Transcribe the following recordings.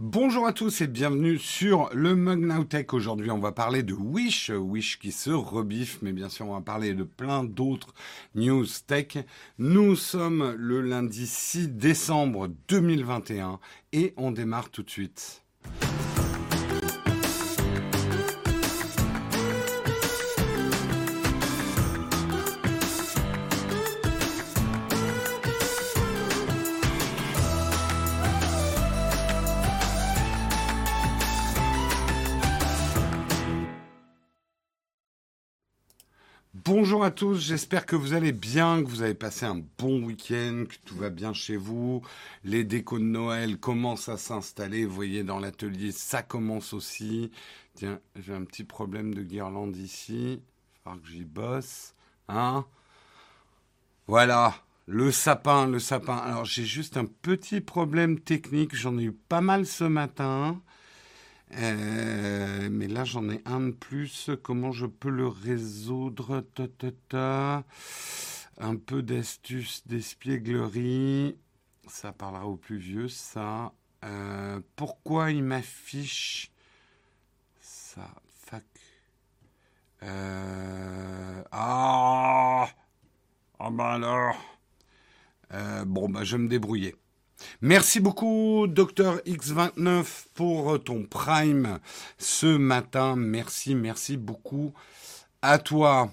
Bonjour à tous et bienvenue sur le Mug Now Tech. Aujourd'hui, on va parler de Wish, Wish qui se rebiffe, mais bien sûr, on va parler de plein d'autres news tech. Nous sommes le lundi 6 décembre 2021 et on démarre tout de suite. Bonjour à tous, j'espère que vous allez bien, que vous avez passé un bon week-end, que tout va bien chez vous. Les décos de Noël commencent à s'installer, vous voyez dans l'atelier, ça commence aussi. Tiens, j'ai un petit problème de guirlande ici, il que j'y bosse. Hein voilà, le sapin, le sapin. Alors j'ai juste un petit problème technique, j'en ai eu pas mal ce matin. Euh, mais là, j'en ai un de plus. Comment je peux le résoudre? Ta, ta, ta. Un peu d'astuce d'espièglerie. Ça parlera aux plus vieux, ça. Euh, pourquoi il m'affiche ça Fuck. Euh, ah Ah ben alors Bon, bah, je vais me débrouiller. Merci beaucoup, Docteur X29, pour ton prime ce matin. Merci, merci beaucoup à toi.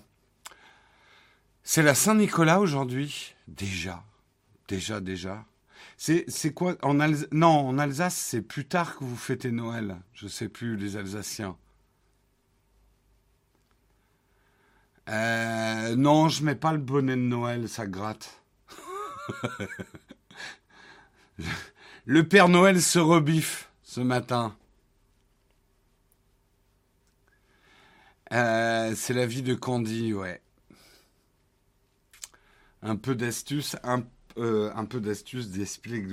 C'est la Saint-Nicolas aujourd'hui? Déjà, déjà, déjà. C'est, c'est quoi en Alsace Non, en Alsace, c'est plus tard que vous fêtez Noël. Je sais plus, les Alsaciens. Euh, non, je mets pas le bonnet de Noël, ça gratte. Le Père Noël se rebiffe ce matin. Euh, c'est la vie de Candy, ouais. Un peu d'astuce, un, euh, un peu d'astuce, d'explique.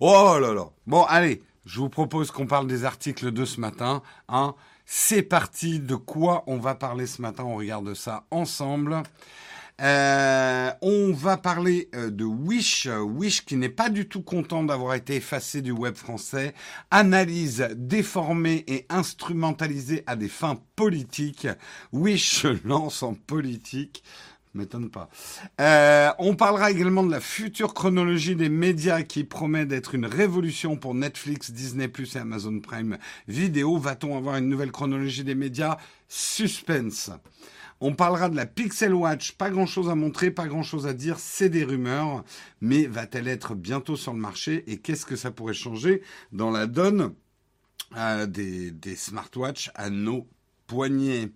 Oh là là. Bon, allez, je vous propose qu'on parle des articles de ce matin. Hein. C'est parti. De quoi on va parler ce matin? On regarde ça ensemble. Euh, on va parler euh, de Wish, Wish qui n'est pas du tout content d'avoir été effacé du web français, analyse déformée et instrumentalisée à des fins politiques. Wish lance en politique. M'étonne pas. Euh, on parlera également de la future chronologie des médias qui promet d'être une révolution pour Netflix, Disney et Amazon Prime Vidéo. Va-t-on avoir une nouvelle chronologie des médias? Suspense. On parlera de la Pixel Watch, pas grand-chose à montrer, pas grand-chose à dire, c'est des rumeurs, mais va-t-elle être bientôt sur le marché et qu'est-ce que ça pourrait changer dans la donne des, des smartwatches à nos poignets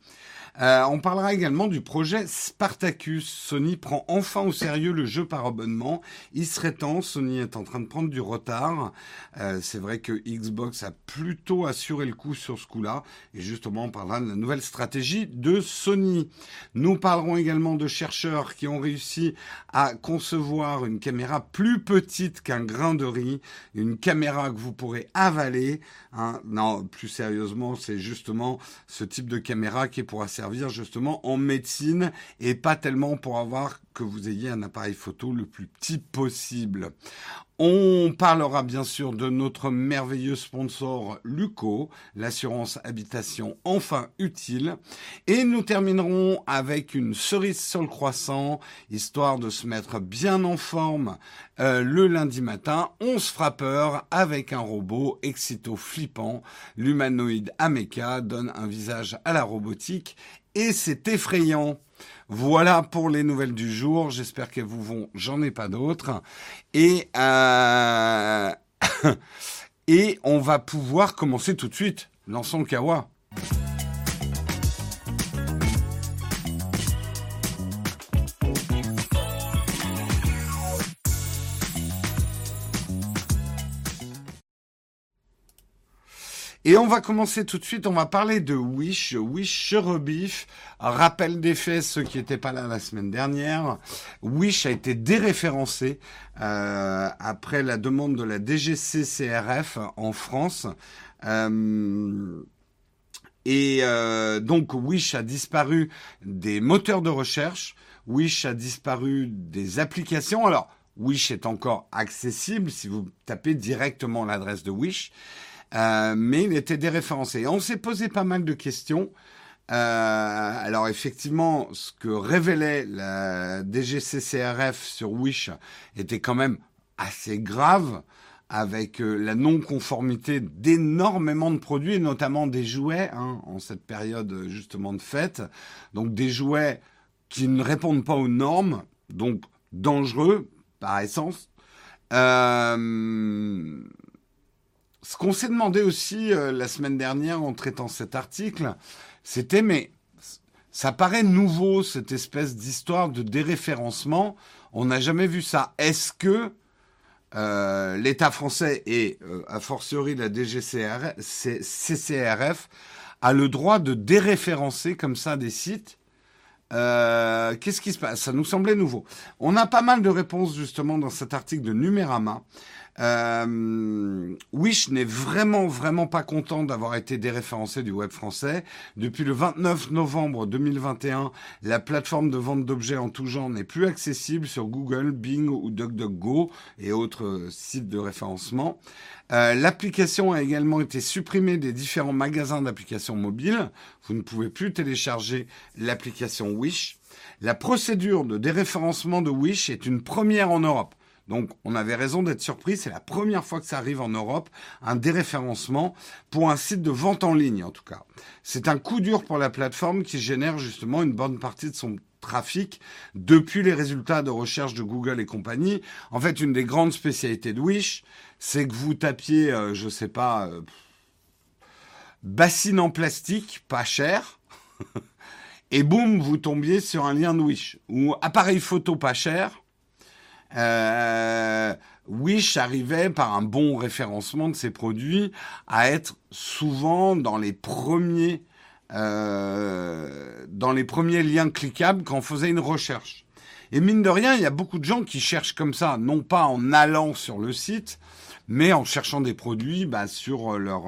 euh, on parlera également du projet Spartacus. Sony prend enfin au sérieux le jeu par abonnement. Il serait temps, Sony est en train de prendre du retard. Euh, c'est vrai que Xbox a plutôt assuré le coup sur ce coup-là. Et justement, on parlera de la nouvelle stratégie de Sony. Nous parlerons également de chercheurs qui ont réussi à concevoir une caméra plus petite qu'un grain de riz. Une caméra que vous pourrez avaler. Hein. Non, plus sérieusement, c'est justement ce type de caméra qui est pour assez servir justement en médecine et pas tellement pour avoir que vous ayez un appareil photo le plus petit possible. On parlera bien sûr de notre merveilleux sponsor Luco, l'assurance habitation enfin utile. Et nous terminerons avec une cerise sur le croissant, histoire de se mettre bien en forme euh, le lundi matin. On se fera avec un robot excito flippant. L'humanoïde Ameka donne un visage à la robotique et c'est effrayant. Voilà pour les nouvelles du jour. J'espère qu'elles vous vont. J'en ai pas d'autres. Et euh... et on va pouvoir commencer tout de suite. Lançons le kawa. Et on va commencer tout de suite, on va parler de Wish, Wish rebif. Rappel des faits, ceux qui n'étaient pas là la semaine dernière. Wish a été déréférencé euh, après la demande de la DGCCRF en France. Euh, et euh, donc Wish a disparu des moteurs de recherche, Wish a disparu des applications. Alors, Wish est encore accessible si vous tapez directement l'adresse de Wish, euh, mais il était déréférencé. on s'est posé pas mal de questions. Euh, alors effectivement, ce que révélait la DGCCRF sur Wish était quand même assez grave avec euh, la non-conformité d'énormément de produits, notamment des jouets, hein, en cette période justement de fête. Donc des jouets qui ne répondent pas aux normes, donc dangereux par essence. Ce qu'on s'est demandé aussi euh, la semaine dernière en traitant cet article, c'était mais ça paraît nouveau cette espèce d'histoire de déréférencement. On n'a jamais vu ça. Est-ce que euh, l'État français et a fortiori la DGCCRF a le droit de déréférencer comme ça des sites? Euh, qu'est-ce qui se passe? Ça nous semblait nouveau. On a pas mal de réponses justement dans cet article de Numérama. Euh, Wish n'est vraiment, vraiment pas content d'avoir été déréférencé du web français. Depuis le 29 novembre 2021, la plateforme de vente d'objets en tout genre n'est plus accessible sur Google, Bing ou DuckDuckGo et autres sites de référencement. Euh, l'application a également été supprimée des différents magasins d'applications mobiles. Vous ne pouvez plus télécharger l'application Wish. La procédure de déréférencement de Wish est une première en Europe. Donc on avait raison d'être surpris, c'est la première fois que ça arrive en Europe, un déréférencement pour un site de vente en ligne en tout cas. C'est un coup dur pour la plateforme qui génère justement une bonne partie de son trafic depuis les résultats de recherche de Google et compagnie. En fait, une des grandes spécialités de Wish, c'est que vous tapiez, je euh, je sais pas, euh, bassine en plastique, pas cher, et boum, vous tombiez sur un lien de Wish. Ou appareil photo pas cher, euh, Wish arrivait par un bon référencement de ses produits à être souvent dans les premiers euh, dans les premiers liens cliquables quand on faisait une recherche. Et mine de rien, il y a beaucoup de gens qui cherchent comme ça, non pas en allant sur le site, mais en cherchant des produits bah, sur leur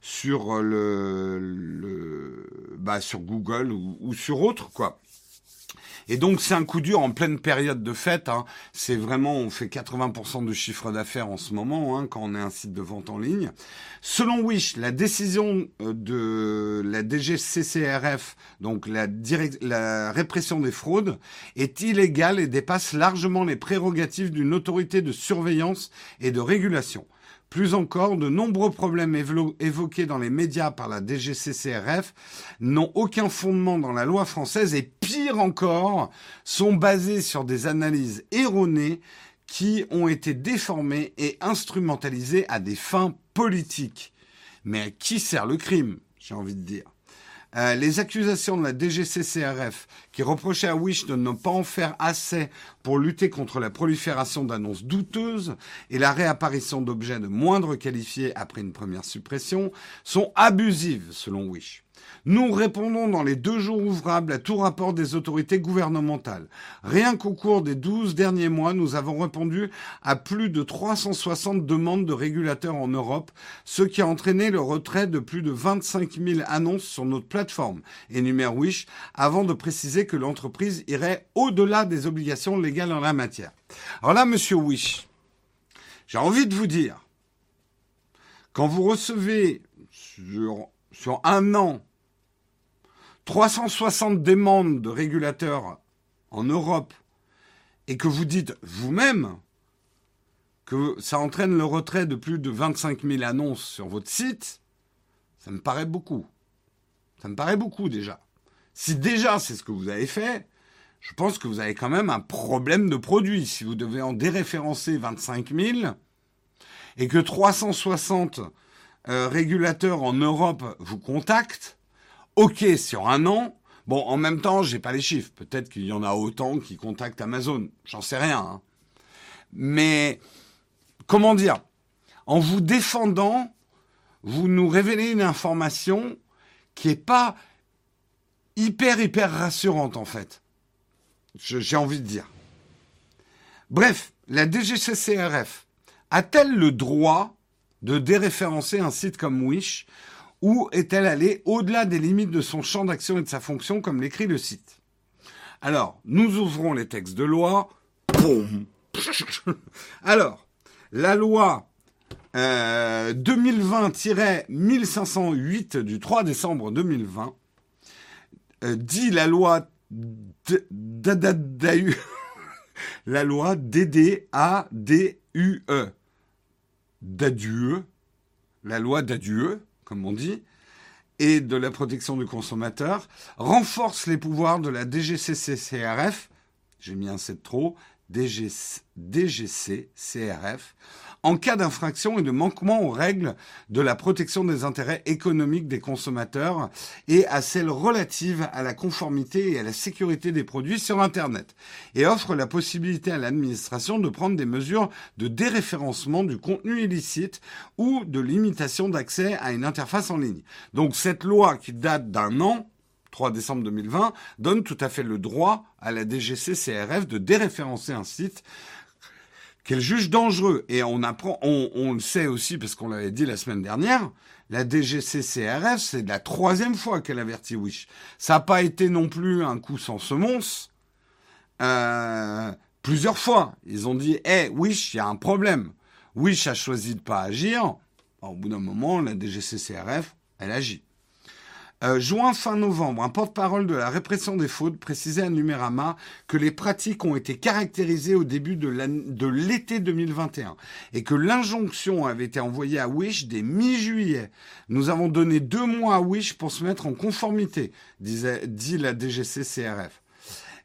sur le, bah, sur Google ou, ou sur autre quoi. Et donc c'est un coup dur en pleine période de fête. Hein. C'est vraiment, on fait 80% de chiffre d'affaires en ce moment hein, quand on est un site de vente en ligne. Selon Wish, la décision euh, de la DGCCRF, donc la, la répression des fraudes, est illégale et dépasse largement les prérogatives d'une autorité de surveillance et de régulation. Plus encore, de nombreux problèmes évoqués dans les médias par la DGCCRF n'ont aucun fondement dans la loi française et pire encore, sont basés sur des analyses erronées qui ont été déformées et instrumentalisées à des fins politiques. Mais à qui sert le crime, j'ai envie de dire? Euh, les accusations de la DGCCRF qui reprochaient à Wish de ne pas en faire assez pour lutter contre la prolifération d'annonces douteuses et la réapparition d'objets de moindre qualifiés après une première suppression sont abusives selon Wish. Nous répondons dans les deux jours ouvrables à tout rapport des autorités gouvernementales. Rien qu'au cours des douze derniers mois, nous avons répondu à plus de 360 demandes de régulateurs en Europe, ce qui a entraîné le retrait de plus de 25 000 annonces sur notre plateforme, énumère Wish, avant de préciser que l'entreprise irait au-delà des obligations légales en la matière. Alors là, monsieur Wish, j'ai envie de vous dire, quand vous recevez sur, sur un an 360 demandes de régulateurs en Europe et que vous dites vous-même que ça entraîne le retrait de plus de 25 000 annonces sur votre site, ça me paraît beaucoup. Ça me paraît beaucoup déjà. Si déjà c'est ce que vous avez fait, je pense que vous avez quand même un problème de produit. Si vous devez en déréférencer 25 000 et que 360 euh, régulateurs en Europe vous contactent, OK sur un an. Bon, en même temps, j'ai pas les chiffres. Peut-être qu'il y en a autant qui contactent Amazon. J'en sais rien. Hein. Mais comment dire? En vous défendant, vous nous révélez une information qui est pas hyper hyper rassurante en fait. J'ai envie de dire. Bref, la DGCCRF a-t-elle le droit de déréférencer un site comme Wish ou est-elle allée au-delà des limites de son champ d'action et de sa fonction, comme l'écrit le site? Alors, nous ouvrons les textes de loi. Alors, la loi 2020-1508 du 3 décembre 2020 dit la loi la loi DDADUE d'adieu, la loi d'adieu, comme on dit, et de la protection du consommateur, renforce les pouvoirs de la DGCCRF, j'ai mis un C trop, DGC-CRF, en cas d'infraction et de manquement aux règles de la protection des intérêts économiques des consommateurs et à celles relatives à la conformité et à la sécurité des produits sur Internet, et offre la possibilité à l'administration de prendre des mesures de déréférencement du contenu illicite ou de limitation d'accès à une interface en ligne. Donc cette loi qui date d'un an, 3 décembre 2020, donne tout à fait le droit à la DGC-CRF de déréférencer un site qu'elle juge dangereux. Et on apprend, on, le sait aussi parce qu'on l'avait dit la semaine dernière, la DGC-CRF, c'est la troisième fois qu'elle avertit Wish. Ça n'a pas été non plus un coup sans semonce. Euh, plusieurs fois, ils ont dit, hé, Wish, il y a un problème. Wish a choisi de pas agir. au bout d'un moment, la DGC-CRF, elle agit. Euh, juin fin novembre, un porte-parole de la répression des fautes précisait à Numérama que les pratiques ont été caractérisées au début de l'été 2021 et que l'injonction avait été envoyée à Wish dès mi-juillet. Nous avons donné deux mois à Wish pour se mettre en conformité, disait, dit la DGC-CRF.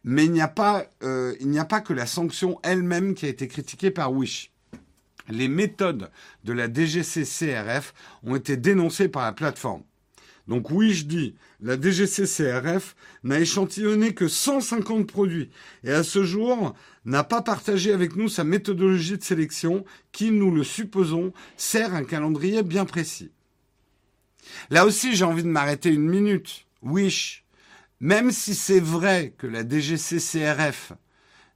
Mais il n'y a pas, euh, il n'y a pas que la sanction elle-même qui a été critiquée par Wish. Les méthodes de la DGC-CRF ont été dénoncées par la plateforme. Donc oui, je dis, la DGCCRF n'a échantillonné que 150 produits et à ce jour n'a pas partagé avec nous sa méthodologie de sélection qui, nous le supposons, sert un calendrier bien précis. Là aussi, j'ai envie de m'arrêter une minute. Wish, même si c'est vrai que la DGCCRF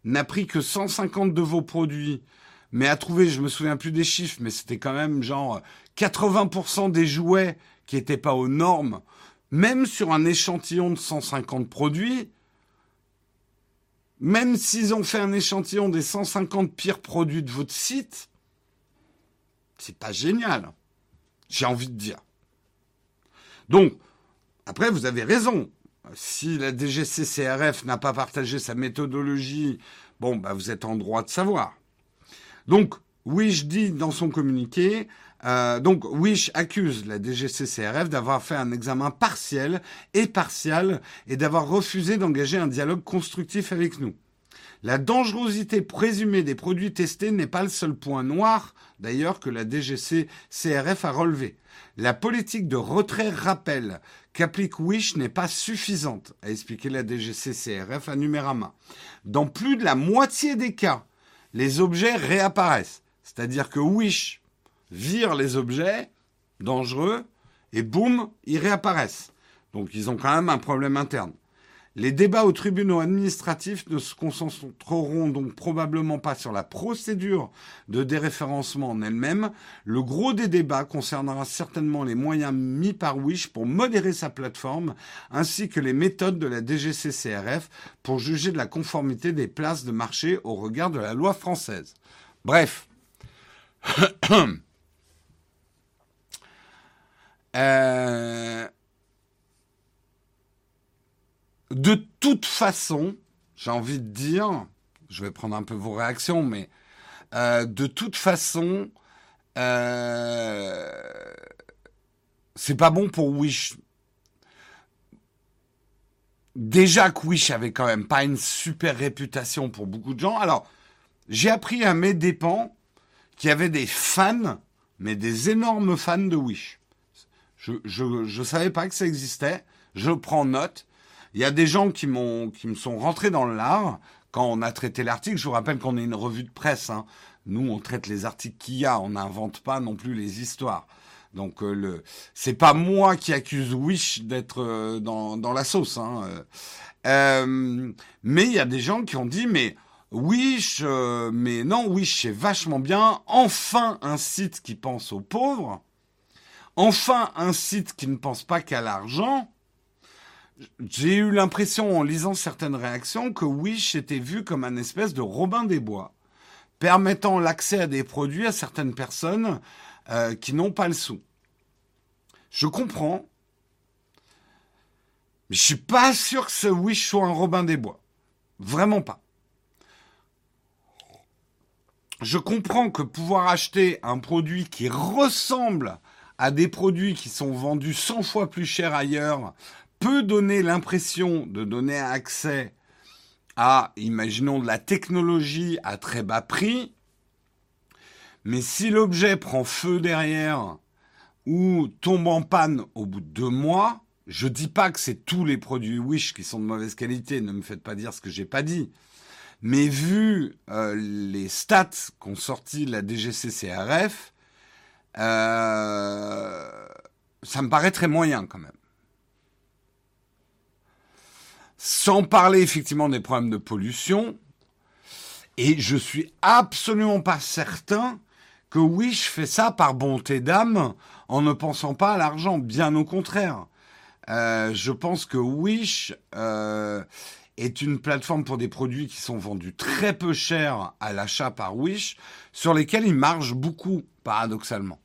n'a pris que 150 de vos produits, mais a trouvé, je me souviens plus des chiffres, mais c'était quand même genre 80% des jouets qui n'étaient pas aux normes, même sur un échantillon de 150 produits, même s'ils ont fait un échantillon des 150 pires produits de votre site, c'est pas génial. J'ai envie de dire. Donc, après, vous avez raison. Si la DGCCRF n'a pas partagé sa méthodologie, bon, bah, vous êtes en droit de savoir. Donc, oui, je dis dans son communiqué, euh, donc Wish accuse la DGCCRF d'avoir fait un examen partiel et partial et d'avoir refusé d'engager un dialogue constructif avec nous. La dangerosité présumée des produits testés n'est pas le seul point noir, d'ailleurs, que la DGCCRF a relevé. La politique de retrait-rappel qu'applique Wish n'est pas suffisante, a expliqué la DGCCRF à Numérama. Dans plus de la moitié des cas, les objets réapparaissent. C'est-à-dire que Wish virent les objets dangereux et boum, ils réapparaissent. Donc ils ont quand même un problème interne. Les débats aux tribunaux administratifs ne se concentreront donc probablement pas sur la procédure de déréférencement en elle-même. Le gros des débats concernera certainement les moyens mis par Wish pour modérer sa plateforme, ainsi que les méthodes de la DGCCRF pour juger de la conformité des places de marché au regard de la loi française. Bref. Euh, de toute façon, j'ai envie de dire, je vais prendre un peu vos réactions, mais euh, de toute façon, euh, c'est pas bon pour Wish. Déjà que Wish avait quand même pas une super réputation pour beaucoup de gens. Alors, j'ai appris à mes dépens qu'il y avait des fans, mais des énormes fans de Wish. Je, je, je savais pas que ça existait. Je prends note. Il y a des gens qui m'ont, qui me sont rentrés dans l'art quand on a traité l'article. Je vous rappelle qu'on est une revue de presse. Hein. Nous, on traite les articles qu'il y a. On n'invente pas non plus les histoires. Donc euh, le, c'est pas moi qui accuse Wish d'être euh, dans, dans la sauce. Hein. Euh, mais il y a des gens qui ont dit mais Wish, mais non Wish c'est vachement bien. Enfin un site qui pense aux pauvres. Enfin, un site qui ne pense pas qu'à l'argent. J'ai eu l'impression, en lisant certaines réactions, que Wish était vu comme un espèce de Robin des Bois. permettant l'accès à des produits à certaines personnes euh, qui n'ont pas le sou. Je comprends, mais je suis pas sûr que ce Wish soit un Robin des Bois. Vraiment pas. Je comprends que pouvoir acheter un produit qui ressemble à des produits qui sont vendus 100 fois plus cher ailleurs peut donner l'impression de donner accès à, imaginons, de la technologie à très bas prix. Mais si l'objet prend feu derrière ou tombe en panne au bout de deux mois, je dis pas que c'est tous les produits Wish qui sont de mauvaise qualité, ne me faites pas dire ce que j'ai pas dit. Mais vu euh, les stats qu'ont sorti la DGCCRF, euh, ça me paraît très moyen quand même. Sans parler effectivement des problèmes de pollution, et je suis absolument pas certain que Wish fait ça par bonté d'âme en ne pensant pas à l'argent, bien au contraire. Euh, je pense que Wish euh, est une plateforme pour des produits qui sont vendus très peu cher à l'achat par Wish, sur lesquels il marche beaucoup, paradoxalement.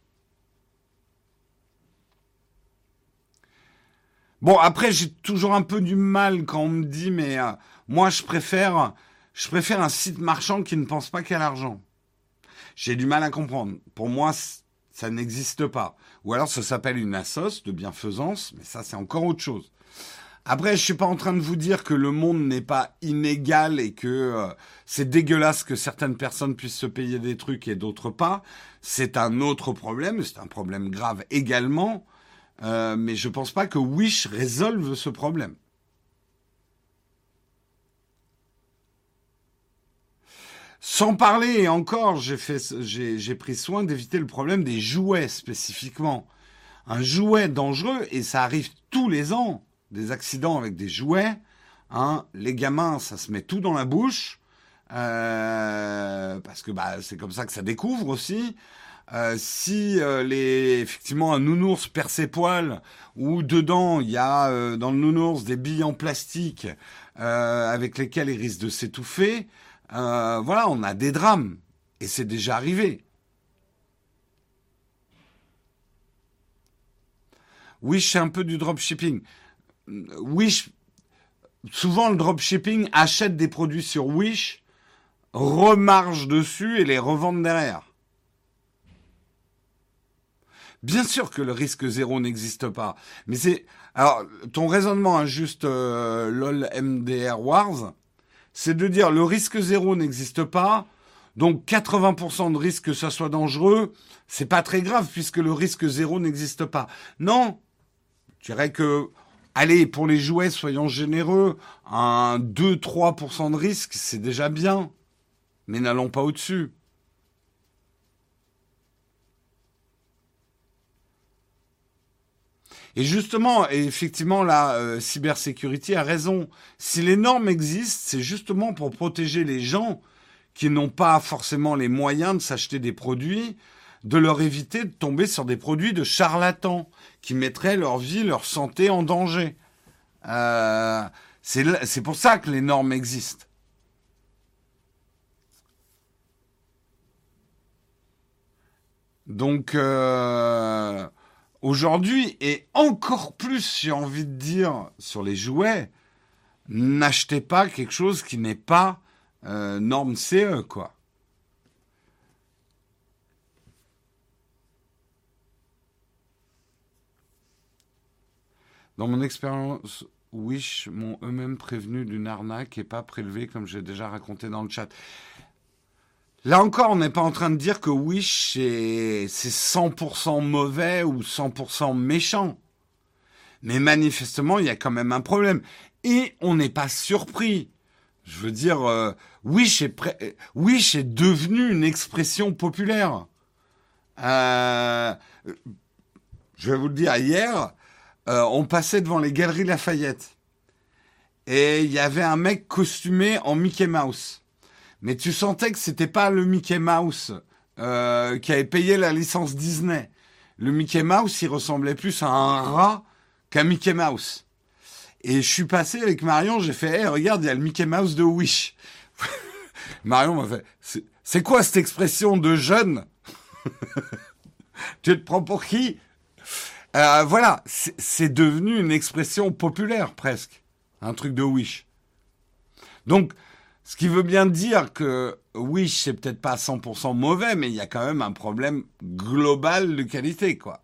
Bon, après, j'ai toujours un peu du mal quand on me dit, mais euh, moi, je préfère, je préfère un site marchand qui ne pense pas qu'à l'argent. J'ai du mal à comprendre. Pour moi, ça n'existe pas. Ou alors, ça s'appelle une assoce de bienfaisance, mais ça, c'est encore autre chose. Après, je suis pas en train de vous dire que le monde n'est pas inégal et que euh, c'est dégueulasse que certaines personnes puissent se payer des trucs et d'autres pas. C'est un autre problème, c'est un problème grave également. Euh, mais je pense pas que Wish résolve ce problème. Sans parler, encore, j'ai pris soin d'éviter le problème des jouets spécifiquement. Un jouet dangereux, et ça arrive tous les ans des accidents avec des jouets. Hein. Les gamins, ça se met tout dans la bouche. Euh, parce que bah, c'est comme ça que ça découvre aussi. Euh, si euh, les effectivement un nounours perd ses poils ou dedans il y a dans le nounours des billes en plastique avec lesquelles il risque de s'étouffer, voilà, on a des drames et c'est déjà arrivé. Oui, c'est un peu du dropshipping. Wish, souvent le dropshipping achète des produits sur Wish, remarche dessus et les revendent derrière. Bien sûr que le risque zéro n'existe pas, mais c'est alors ton raisonnement injuste euh, lol MDR Wars, c'est de dire le risque zéro n'existe pas, donc 80% de risque que ça soit dangereux, c'est pas très grave puisque le risque zéro n'existe pas. Non, je dirais que Allez, pour les jouets, soyons généreux. Un 2-3% de risque, c'est déjà bien. Mais n'allons pas au-dessus. Et justement, effectivement, la euh, cybersécurité a raison. Si les normes existent, c'est justement pour protéger les gens qui n'ont pas forcément les moyens de s'acheter des produits, de leur éviter de tomber sur des produits de charlatans qui mettraient leur vie, leur santé en danger. Euh, c'est pour ça que les normes existent. Donc euh, aujourd'hui, et encore plus, j'ai envie de dire, sur les jouets, n'achetez pas quelque chose qui n'est pas euh, norme CE, quoi. Dans mon expérience, Wish m'ont eux-mêmes prévenu d'une arnaque et pas prélevé comme j'ai déjà raconté dans le chat. Là encore, on n'est pas en train de dire que Wish c'est 100% mauvais ou 100% méchant. Mais manifestement, il y a quand même un problème. Et on n'est pas surpris. Je veux dire, euh, Wish, est devenu une expression populaire. Euh, je vais vous le dire, hier, euh, on passait devant les galeries Lafayette. Et il y avait un mec costumé en Mickey Mouse. Mais tu sentais que c'était pas le Mickey Mouse euh, qui avait payé la licence Disney. Le Mickey Mouse, il ressemblait plus à un rat qu'à Mickey Mouse. Et je suis passé avec Marion, j'ai fait, hey, regarde, il y a le Mickey Mouse de Wish. Marion m'a fait, C'est quoi cette expression de jeune? Tu te prends pour qui? Euh, Voilà, c'est devenu une expression populaire presque. Un truc de Wish. Donc, ce qui veut bien dire que Wish, c'est peut-être pas 100% mauvais, mais il y a quand même un problème global de qualité, quoi.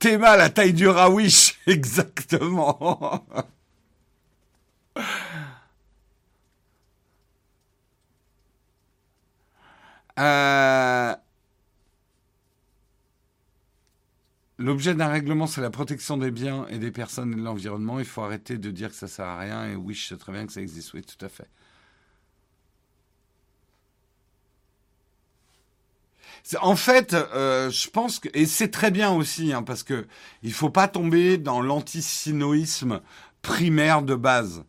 Théma, la taille du Rawish, exactement. Euh, l'objet d'un règlement, c'est la protection des biens et des personnes et de l'environnement. Il faut arrêter de dire que ça sert à rien. Et je sais très bien que ça existe. Oui, tout à fait. En fait, euh, je pense que et c'est très bien aussi hein, parce que il faut pas tomber dans l'antisinoïsme primaire de base.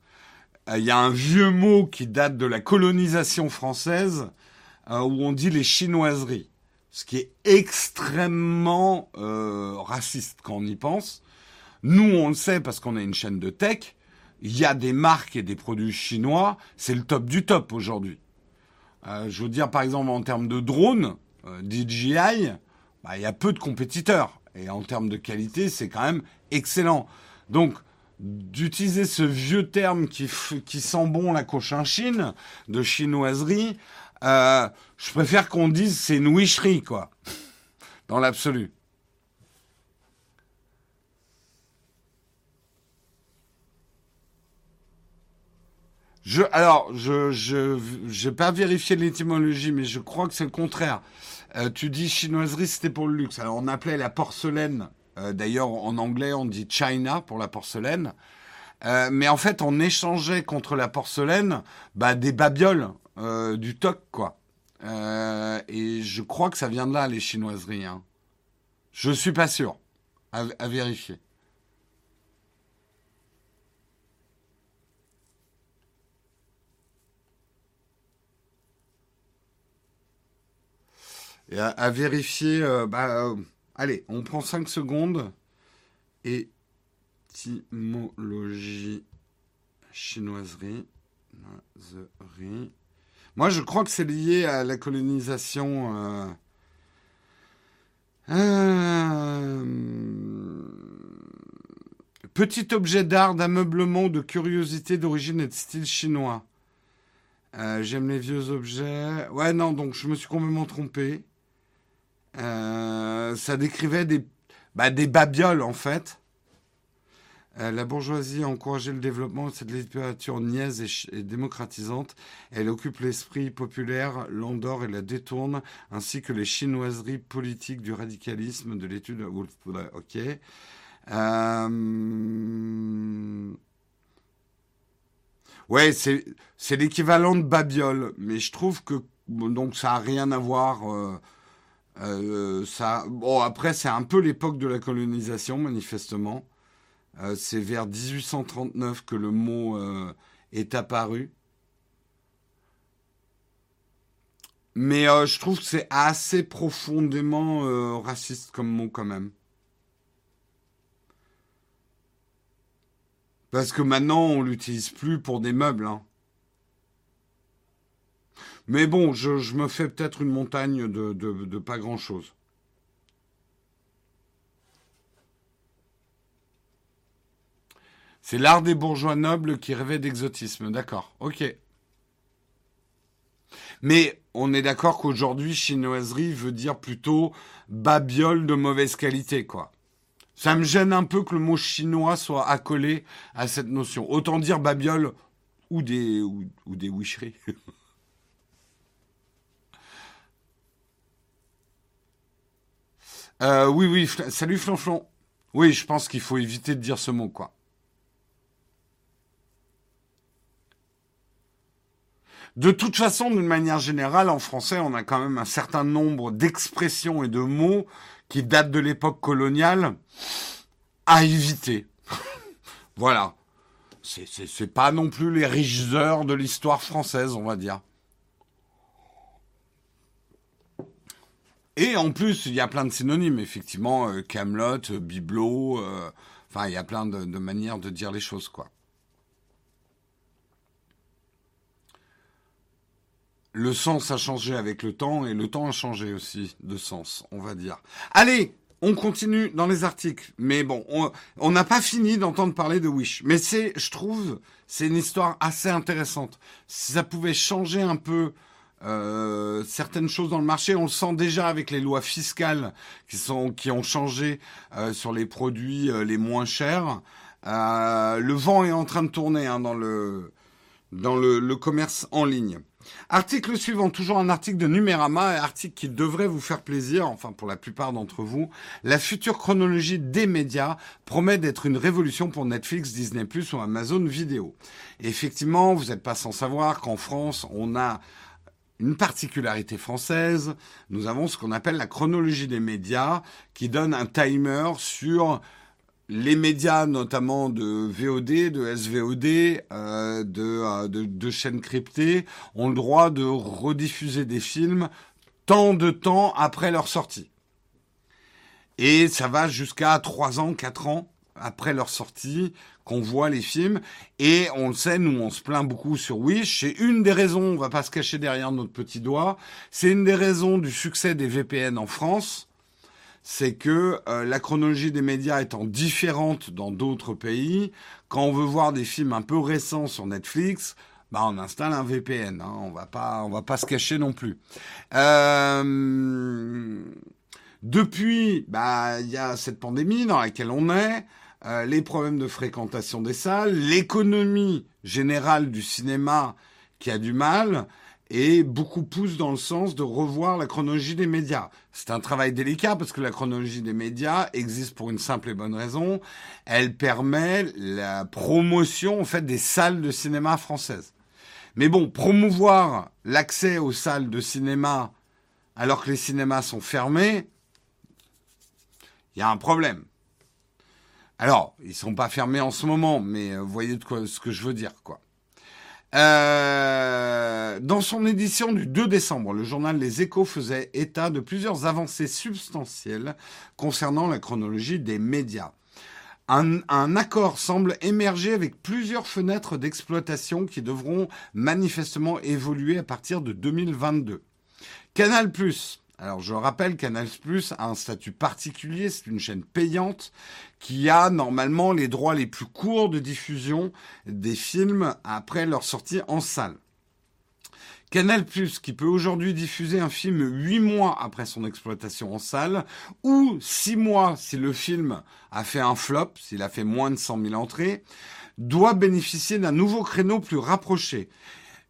Euh, il y a un vieux mot qui date de la colonisation française euh, où on dit les chinoiseries, ce qui est extrêmement euh, raciste quand on y pense. Nous, on le sait parce qu'on a une chaîne de tech. Il y a des marques et des produits chinois. C'est le top du top aujourd'hui. Je veux dire, par exemple, en termes de drones, DJI, bah, il y a peu de compétiteurs. Et en termes de qualité, c'est quand même excellent. Donc, d'utiliser ce vieux terme qui, sent bon la cochinchine de chinoiserie, euh, je préfère qu'on dise c'est une wicherie, quoi. Dans l'absolu. Je, alors, je, j'ai pas vérifié l'étymologie, mais je crois que c'est le contraire. Euh, tu dis chinoiserie, c'était pour le luxe. Alors, on appelait la porcelaine. Euh, d'ailleurs, en anglais, on dit China pour la porcelaine. mais en fait, on échangeait contre la porcelaine bah, des babioles euh, du toc, quoi. Euh, et je crois que ça vient de là, les chinoiseries. Hein. Je suis pas sûr. À, vérifier. Et à, vérifier. Euh, bah, allez, on prend 5 secondes. Étymologie chinoiserie. Moi, je crois que c'est lié à la colonisation. Euh, euh, petit objet d'art, d'ameublement, de curiosité d'origine et de style chinois. Euh, j'aime les vieux objets. Ouais, non, donc je me suis complètement trompé. Ça décrivait des, bah, des babioles, en fait. Euh, la bourgeoisie a encouragé le développement de cette littérature niaise et, démocratisante. Elle occupe l'esprit populaire, l'endort et la détourne, ainsi que les chinoiseries politiques du radicalisme de l'étude. Ok. Euh... Ouais, c'est l'équivalent de Babiole, mais je trouve que donc ça a rien à voir. Euh, euh, bon après c'est un peu l'époque de la colonisation manifestement. Euh, c'est vers 1839 que le mot euh, est apparu. Mais je trouve que c'est assez profondément raciste comme mot quand même. Parce que maintenant, on l'utilise plus pour des meubles. Hein. Mais bon, je, me fais peut-être une montagne de pas grand-chose. C'est l'art des bourgeois nobles qui rêvait d'exotisme. D'accord, ok. Mais on est d'accord qu'aujourd'hui, chinoiserie veut dire plutôt babiole de mauvaise qualité, quoi. Ça me gêne un peu que le mot chinois soit accolé à cette notion. Autant dire babiole ou des, ou, des wicheries. Euh, oui, oui, salut Flonflon. Oui, je pense qu'il faut éviter de dire ce mot, quoi. De toute façon, d'une manière générale, en français, on a quand même un certain nombre d'expressions et de mots qui datent de l'époque coloniale à éviter. voilà. C'est pas non plus les riches heures de l'histoire française, on va dire. Et en plus, il y a plein de synonymes, effectivement, euh, Camelot, euh, Bibelot, euh, enfin, il y a plein de, de manières de dire les choses, quoi. le sens a changé avec le temps et le temps a changé aussi de sens, on va dire. Allez, on continue dans les articles. Mais bon, on n'a pas fini d'entendre parler de Wish. Mais c'est, je trouve, c'est une histoire assez intéressante. Si ça pouvait changer un peu euh, certaines choses dans le marché, on le sent déjà avec les lois fiscales qui sont qui ont changé euh, sur les produits euh, les moins chers. le vent est en train de tourner hein, dans le dans le commerce en ligne. Article suivant, toujours un article de Numérama, article qui devrait vous faire plaisir, enfin pour la plupart d'entre vous. La future chronologie des médias promet d'être une révolution pour Netflix, Disney ⁇ ou Amazon Vidéo. effectivement, vous n'êtes pas sans savoir qu'en France, on a une particularité française. Nous avons ce qu'on appelle la chronologie des médias, qui donne un timer sur les médias, notamment de VOD, de SVOD, euh, euh, de, de, chaînes cryptées, ont le droit de rediffuser des films tant de temps après leur sortie. Et ça va jusqu'à 3 ans, 4 ans après leur sortie qu'on voit les films. Et on le sait, nous on se plaint beaucoup sur Wish. C'est une des raisons, on va pas se cacher derrière notre petit doigt, c'est une des raisons du succès des VPN en France c'est que euh, la chronologie des médias étant différente dans d'autres pays, quand on veut voir des films un peu récents sur Netflix, bah on installe un VPN. Hein, on va pas, on va pas se cacher non plus. Euh, depuis, bah il y a cette pandémie dans laquelle on est. Euh, les problèmes de fréquentation des salles, l'économie générale du cinéma qui a du mal, et beaucoup poussent dans le sens de revoir la chronologie des médias. C'est un travail délicat parce que la chronologie des médias existe pour une simple et bonne raison. Elle permet la promotion en fait des salles de cinéma françaises. Mais bon, promouvoir l'accès aux salles de cinéma alors que les cinémas sont fermés, il y a un problème. Alors, ils sont pas fermés en ce moment, mais euh, vous voyez de quoi, ce que je veux dire, quoi. Euh, dans son édition du 2 décembre, le journal Les Échos faisait état de plusieurs avancées substantielles concernant la chronologie des médias. Un, un accord semble émerger avec plusieurs fenêtres d'exploitation qui devront manifestement évoluer à partir de 2022. Canal+, alors je rappelle Canal Plus a un statut particulier, c'est une chaîne payante qui a normalement les droits les plus courts de diffusion des films après leur sortie en salle. Canal Plus, qui peut aujourd'hui diffuser un film huit mois après son exploitation en salle, ou six mois si le film a fait un flop, s'il a fait moins de 100 000 entrées, doit bénéficier d'un nouveau créneau plus rapproché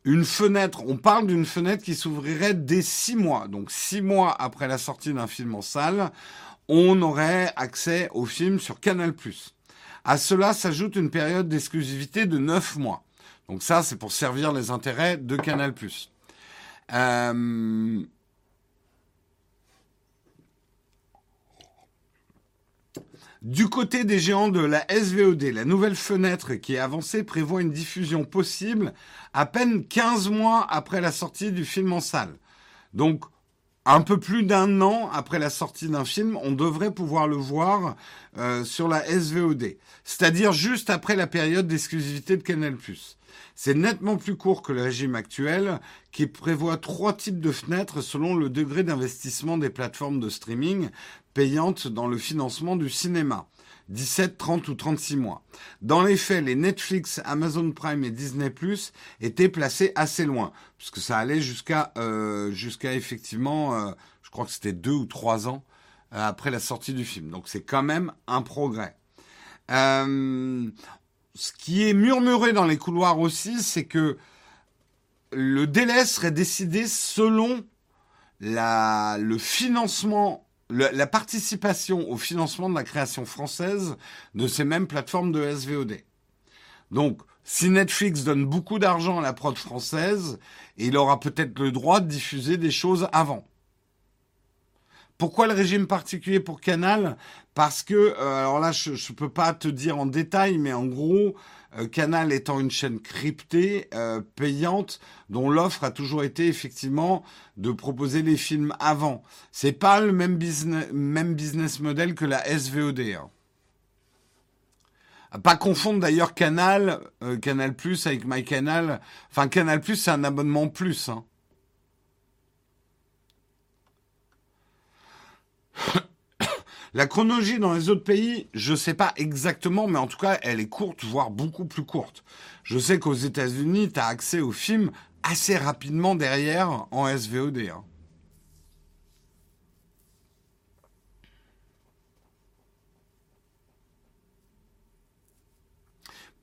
une fenêtre, on parle d'une fenêtre qui s'ouvrirait dès six mois. Donc six mois après la sortie d'un film en salle, on aurait accès au film sur Canal+. À cela s'ajoute une période d'exclusivité de neuf mois. Donc ça, c'est pour servir les intérêts de Canal+. Euh, Du côté des géants de la SVOD, la nouvelle fenêtre qui est avancée prévoit une diffusion possible à peine 15 mois après la sortie du film en salle. Donc, un peu plus d'un an après la sortie d'un film, on devrait pouvoir le voir euh, sur la SVOD, c'est-à-dire juste après la période d'exclusivité de Canal+. C'est nettement plus court que le régime actuel qui prévoit trois types de fenêtres selon le degré d'investissement des plateformes de streaming payantes dans le financement du cinéma. 17, 30 ou 36 mois. Dans les faits, les Netflix, Amazon Prime et Disney Plus étaient placés assez loin, puisque ça allait jusqu'à euh, effectivement, euh, je crois que c'était deux ou trois ans euh, après la sortie du film. Donc c'est quand même un progrès. Euh, ce qui est murmuré dans les couloirs aussi, c'est que le délai serait décidé selon la, le financement, la participation au financement de la création française de ces mêmes plateformes de SVOD. Donc, si Netflix donne beaucoup d'argent à la prod française, il aura peut-être le droit de diffuser des choses avant. Pourquoi le régime particulier pour Canal? Parce que, euh, alors là, je ne peux pas te dire en détail, mais en gros, euh, Canal étant une chaîne cryptée, euh, payante, dont l'offre a toujours été effectivement de proposer les films avant. C'est pas le même business, model que la SVOD. Hein. pas confondre d'ailleurs Canal, Canal Plus avec MyCanal. Enfin, Canal Plus, c'est un abonnement plus. Hein. La chronologie dans les autres pays, je ne sais pas exactement, mais en tout cas, elle est courte, voire beaucoup plus courte. Je sais qu'aux États-Unis, tu as accès au film assez rapidement derrière en SVOD. Hein.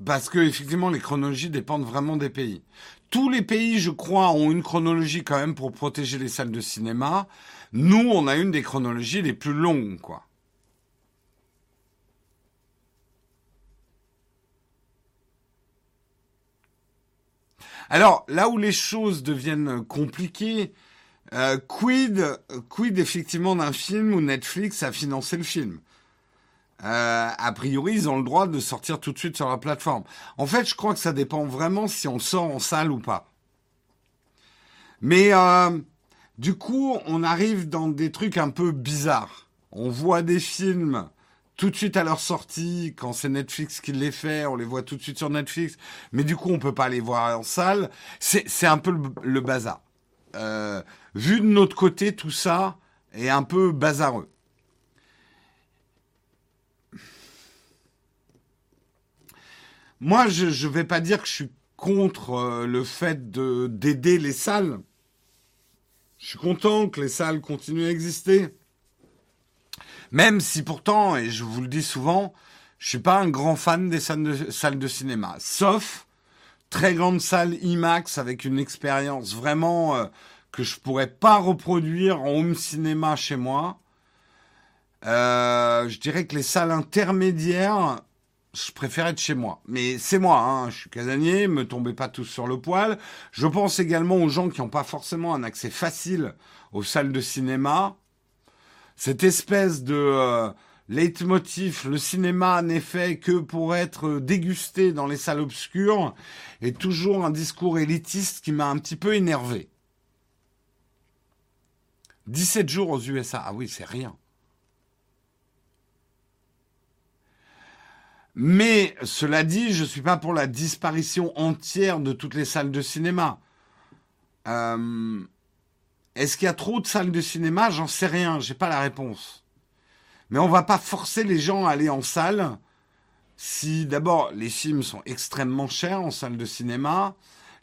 Parce que effectivement, les chronologies dépendent vraiment des pays. Tous les pays, je crois, ont une chronologie quand même pour protéger les salles de cinéma. Nous, on a une des chronologies les plus longues, quoi. Alors, là où les choses deviennent compliquées, euh, quid, quid effectivement d'un film où Netflix a financé le film? Euh, a priori, ils ont le droit de sortir tout de suite sur la plateforme. En fait, je crois que ça dépend vraiment si on sort en salle ou pas. Mais euh, du coup, on arrive dans des trucs un peu bizarres. On voit des films tout de suite à leur sortie, quand c'est Netflix qui les fait, on les voit tout de suite sur Netflix, mais du coup on peut pas les voir en salle. C'est un peu le, bazar. Euh, vu de notre côté, tout ça est un peu bazareux. Moi, je ne vais pas dire que je suis contre euh, le fait d'aider les salles. Je suis content que les salles continuent à exister. Même si pourtant, et je vous le dis souvent, je suis pas un grand fan des salles de, cinéma. Sauf très grande salle IMAX avec une expérience vraiment euh, que je pourrais pas reproduire en home cinéma chez moi. Euh, je dirais que les salles intermédiaires, je préfère être chez moi. Mais c'est moi, hein, je suis casanier, me tombez pas tous sur le poil. Je pense également aux gens qui n'ont pas forcément un accès facile aux salles de cinéma. Cette espèce de euh, leitmotiv, le cinéma n'est fait que pour être dégusté dans les salles obscures, est toujours un discours élitiste qui m'a un petit peu énervé. 17 jours aux USA, ah oui, c'est rien. Mais cela dit, je ne suis pas pour la disparition entière de toutes les salles de cinéma. Euh, est-ce qu'il y a trop de salles de cinéma? J'en sais rien, j'ai pas la réponse. Mais on va pas forcer les gens à aller en salle si d'abord les films sont extrêmement chers en salle de cinéma,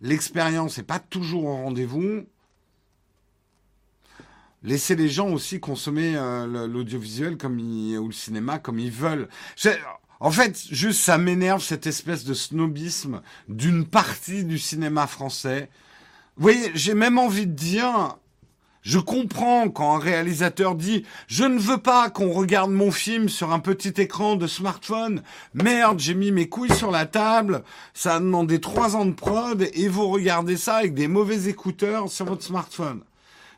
l'expérience n'est pas toujours au rendez-vous. Laissez les gens aussi consommer euh, l'audiovisuel comme ou le cinéma comme ils veulent. En fait, juste ça m'énerve cette espèce de snobisme d'une partie du cinéma français. Vous voyez, j'ai même envie de dire, je comprends quand un réalisateur dit je ne veux pas qu'on regarde mon film sur un petit écran de smartphone. Merde, j'ai mis mes couilles sur la table. Ça a demandé trois ans de prod et vous regardez ça avec des mauvais écouteurs sur votre smartphone.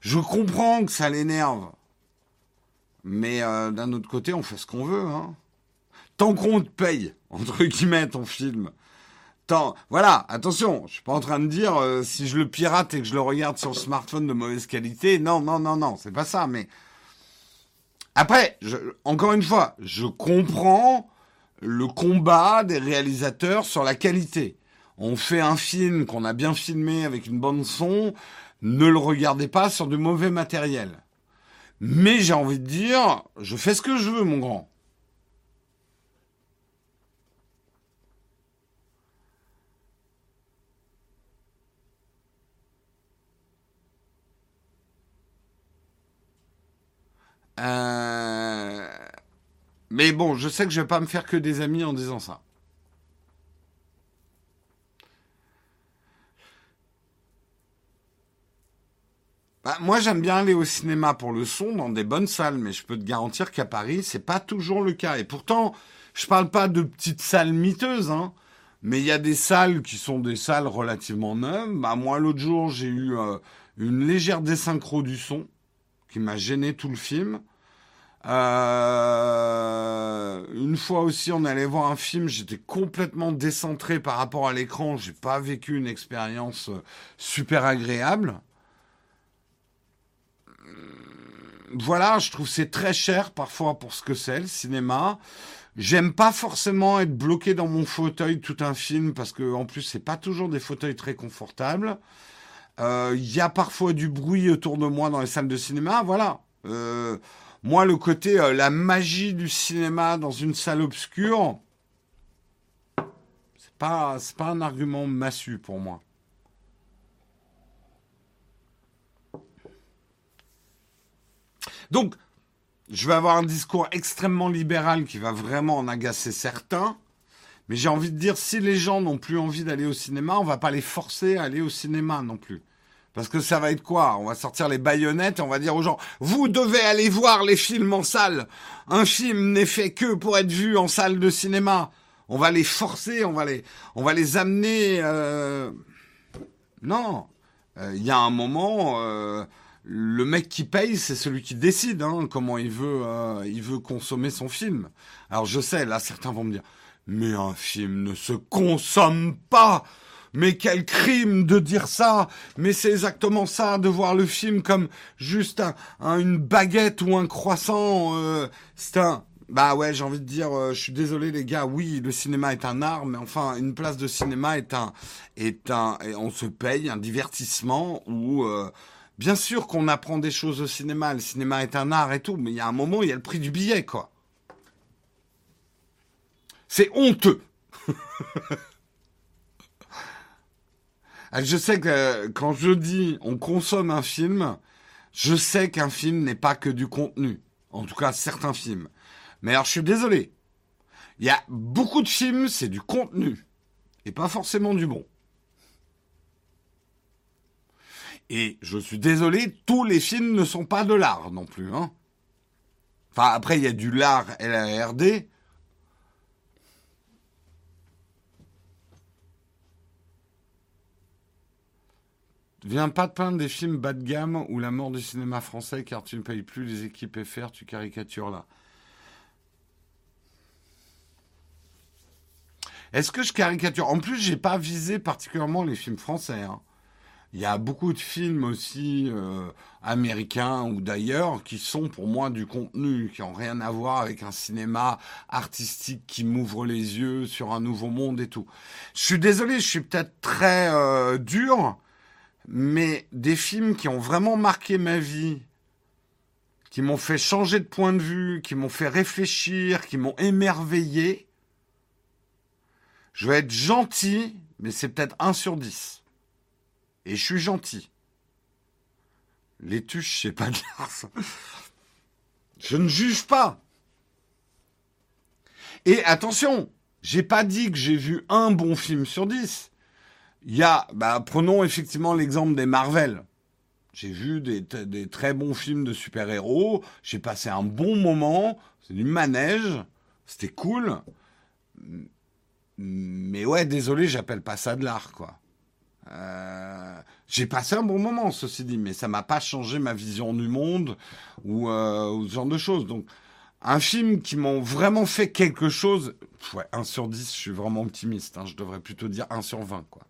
Je comprends que ça l'énerve. Mais euh, d'un autre côté, on fait ce qu'on veut. Hein tant qu'on te paye, entre guillemets, ton film. Tant, voilà, attention, je suis pas en train de dire euh, si je le pirate et que je le regarde sur smartphone de mauvaise qualité. Non, non, non, non, c'est pas ça. Mais après, encore une fois, je comprends le combat des réalisateurs sur la qualité. On fait un film qu'on a bien filmé avec une bonne son, ne le regardez pas sur du mauvais matériel. Mais j'ai envie de dire, je fais ce que je veux, mon grand. Euh, mais bon, je sais que je vais pas me faire que des amis en disant ça. Bah, moi, j'aime bien aller au cinéma pour le son dans des bonnes salles, mais je peux te garantir qu'à Paris, c'est pas toujours le cas. Et pourtant, je parle pas de petites salles miteuses, hein, mais il y a des salles qui sont des salles relativement neuves. Bah, moi, l'autre jour, j'ai eu euh, une légère désynchro du son m'a gêné tout le film. Euh, une fois aussi, on allait voir un film, j'étais complètement décentré par rapport à l'écran, j'ai pas vécu une expérience euh, super agréable. Euh, voilà, je trouve c'est très cher parfois pour ce que c'est le cinéma. J'aime pas forcément être bloqué dans mon fauteuil tout un film parce que en plus c'est pas toujours des fauteuils très confortables. Il y a parfois du bruit autour de moi dans les salles de cinéma, voilà. Moi, le côté, euh, la magie du cinéma dans une salle obscure, c'est pas, pas un argument massu pour moi. Donc, je vais avoir un discours extrêmement libéral qui va vraiment en agacer certains. Mais j'ai envie de dire, si les gens n'ont plus envie d'aller au cinéma, on va pas les forcer à aller au cinéma non plus. Parce que ça va être quoi? On va sortir les baïonnettes et on va dire aux gens, vous devez aller voir les films en salle. Un film n'est fait que pour être vu en salle de cinéma. On va les forcer, on va les, on va les amener. Euh... Non, euh, il y a un moment. Euh le mec qui paye, c'est celui qui décide hein, comment il veut, il veut consommer son film. Alors je sais, là certains vont me dire, mais un film ne se consomme pas. Mais quel crime de dire ça Mais c'est exactement ça, de voir le film comme juste un, une baguette ou un croissant. Euh, c'est un... Bah ouais, j'ai envie de dire, euh, je suis désolé les gars, oui, le cinéma est un art, mais enfin, une place de cinéma est un... Est un on se paye un divertissement où... Bien sûr qu'on apprend des choses au cinéma, le cinéma est un art et tout, mais il y a un moment, il y a le prix du billet, quoi. C'est honteux. je sais que quand je dis on consomme un film, je sais qu'un film n'est pas que du contenu. En tout cas, certains films. Mais alors, je suis désolé. Il y a beaucoup de films, c'est du contenu. Et pas forcément du bon. Et je suis désolé, tous les films ne sont pas de l'art non plus. Hein. Enfin, après, il y a du l'art LARD. Viens pas te plaindre des films bas de gamme ou la mort du cinéma français car tu ne payes plus les équipes FR, tu caricatures là. Est-ce que je caricature? En plus, j'ai pas visé particulièrement les films français. Hein. Il y a beaucoup de films aussi euh, américains ou d'ailleurs qui sont pour moi du contenu, qui n'ont rien à voir avec un cinéma artistique qui m'ouvre les yeux sur un nouveau monde et tout. Je suis désolé, je suis peut-être très euh, dur, mais des films qui ont vraiment marqué ma vie, qui m'ont fait changer de point de vue, qui m'ont fait réfléchir, qui m'ont émerveillé, je vais être gentil, mais c'est peut-être 1 sur 10 et je suis gentil. Les tuches, c'est pas de l'art. Je ne juge pas. Et attention, j'ai pas dit que j'ai vu un bon film sur dix. Il y a, bah, prenons effectivement l'exemple des Marvel. J'ai vu des, très bons films de super-héros. J'ai passé un bon moment. C'est du manège. C'était cool. Mais ouais, désolé, j'appelle pas ça de l'art, quoi. Euh, j'ai passé un bon moment, ceci dit, mais ça m'a pas changé ma vision du monde ou, euh, ce genre de choses. Donc, un film qui m'ont vraiment fait quelque chose, ouais, 1 sur 10, je suis vraiment optimiste. Hein, je devrais plutôt dire 1 sur 20, quoi.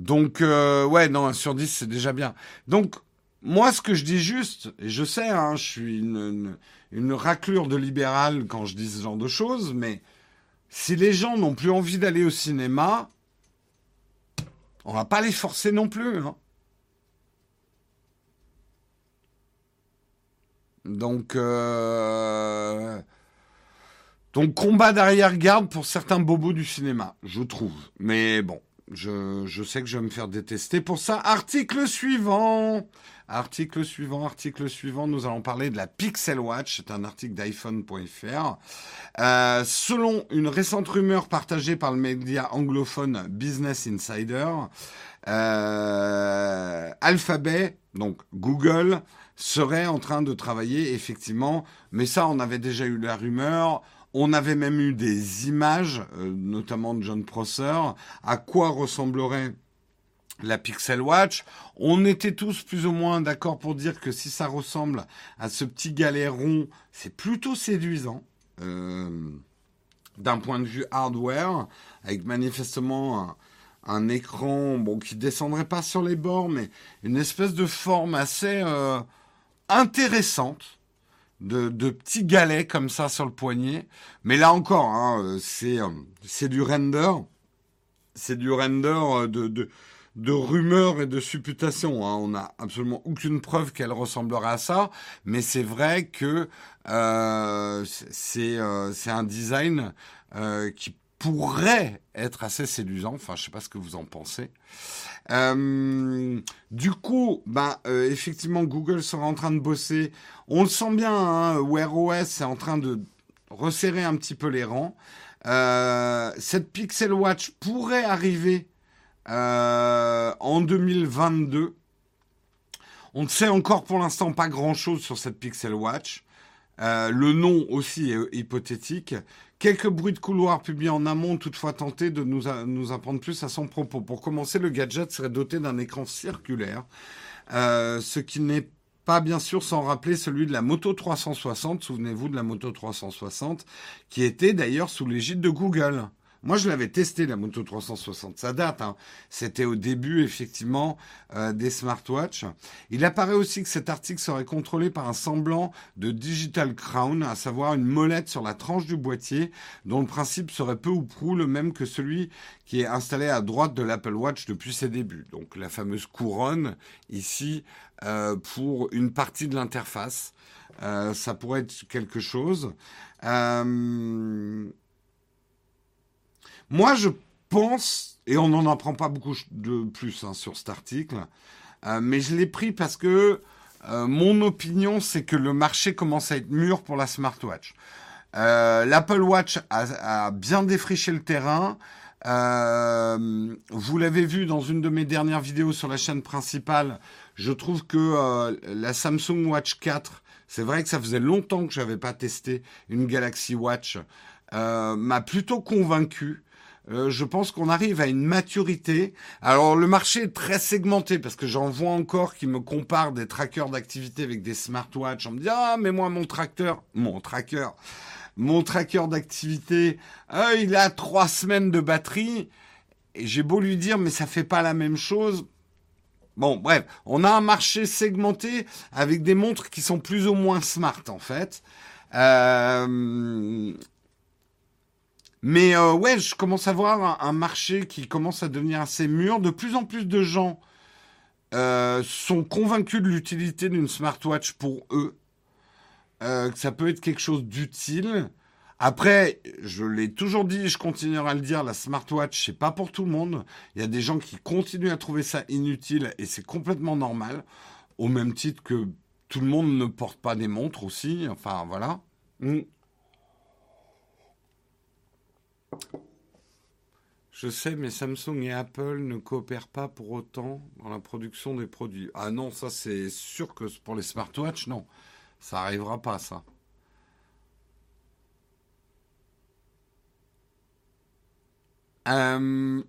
Donc, euh, ouais, non, 1 sur 10, c'est déjà bien. Donc, moi, ce que je dis juste, et je sais, hein, je suis une, raclure de libéral quand je dis ce genre de choses, mais si les gens n'ont plus envie d'aller au cinéma, on va pas les forcer non plus. Hein. Donc, euh... donc combat d'arrière-garde pour certains bobos du cinéma, je trouve. Mais bon, je, sais que je vais me faire détester pour ça. Article suivant. Article suivant, article suivant, nous allons parler de la Pixel Watch. C'est un article d'iPhone.fr. Euh, selon une récente rumeur partagée par le média anglophone Business Insider, euh, Alphabet, donc Google, serait en train de travailler effectivement, mais ça on avait déjà eu la rumeur. On avait même eu des images, euh, notamment de John Prosser, à quoi ressemblerait la Pixel Watch? On était tous plus ou moins d'accord pour dire que si ça ressemble à ce petit galet rond, c'est plutôt séduisant. Euh, d'un point de vue hardware, avec manifestement un, écran bon, qui descendrait pas sur les bords, mais une espèce de forme assez euh, intéressante. De, petits galets comme ça sur le poignet. Mais là encore, hein, c'est, euh, c'est du render. C'est du render de, de rumeurs et de supputations. Hein. On n'a absolument aucune preuve qu'elle ressemblerait à ça, mais c'est vrai que euh, c'est euh, c'est un design euh, qui pourrait être assez séduisant. Enfin, je sais pas ce que vous en pensez. Euh, du coup, ben, euh, effectivement, Google sera en train de bosser. On le sent bien, hein, Wear OS est en train de resserrer un petit peu les rangs. Euh, cette Pixel Watch pourrait arriver en 2022. On ne sait encore pour l'instant pas grand-chose sur cette Pixel Watch. Le nom aussi est hypothétique. Quelques bruits de couloir publiés en amont toutefois tenté de nous, nous apprendre plus à son propos. Pour commencer, le gadget serait doté d'un écran circulaire, euh, ce qui n'est pas bien sûr sans rappeler celui de la Moto 360. Souvenez-vous de la Moto 360, qui était d'ailleurs sous l'égide de Google. Moi, je l'avais testé, la Moto 360. Ça date. Hein. C'était au début, effectivement, euh, des smartwatches. Il apparaît aussi que cet article serait contrôlé par un semblant de Digital Crown, à savoir une molette sur la tranche du boîtier, dont le principe serait peu ou prou le même que celui qui est installé à droite de l'Apple Watch depuis ses débuts. Donc, la fameuse couronne, ici, euh, pour une partie de l'interface. Euh, ça pourrait être quelque chose. Euh, moi, je pense, et on n'en apprend pas beaucoup de plus hein, sur cet article, euh, mais je l'ai pris parce que euh, mon opinion, c'est que le marché commence à être mûr pour la smartwatch. Euh, L'Apple Watch a, bien défriché le terrain. Vous l'avez vu dans une de mes dernières vidéos sur la chaîne principale. Je trouve que la Samsung Watch 4, c'est vrai que ça faisait longtemps que j'avais pas testé une Galaxy Watch, m'a plutôt convaincu. Euh, je pense qu'on arrive à une maturité. Alors le marché est très segmenté parce que j'en vois encore qui me comparent des trackers d'activité avec des smartwatches. On me dit ah mais moi mon tracteur, mon tracker, mon tracker d'activité, euh, il a trois semaines de batterie. Et j'ai beau lui dire mais ça fait pas la même chose. Bon, bref, on a un marché segmenté avec des montres qui sont plus ou moins smart en fait. Euh, mais euh, ouais, je commence à voir un, marché qui commence à devenir assez mûr. De plus en plus de gens euh, sont convaincus de l'utilité d'une smartwatch pour eux. Euh, ça peut être quelque chose d'utile. Après, je l'ai toujours dit, je continuerai à le dire, la smartwatch, c'est pas pour tout le monde. Il y a des gens qui continuent à trouver ça inutile et c'est complètement normal. Au même titre que tout le monde ne porte pas des montres aussi. Enfin, voilà. Mm. Je sais, mais Samsung et Apple ne coopèrent pas pour autant dans la production des produits. Ah non, ça c'est sûr que pour les smartwatches, non. Ça arrivera pas, ça. Euh...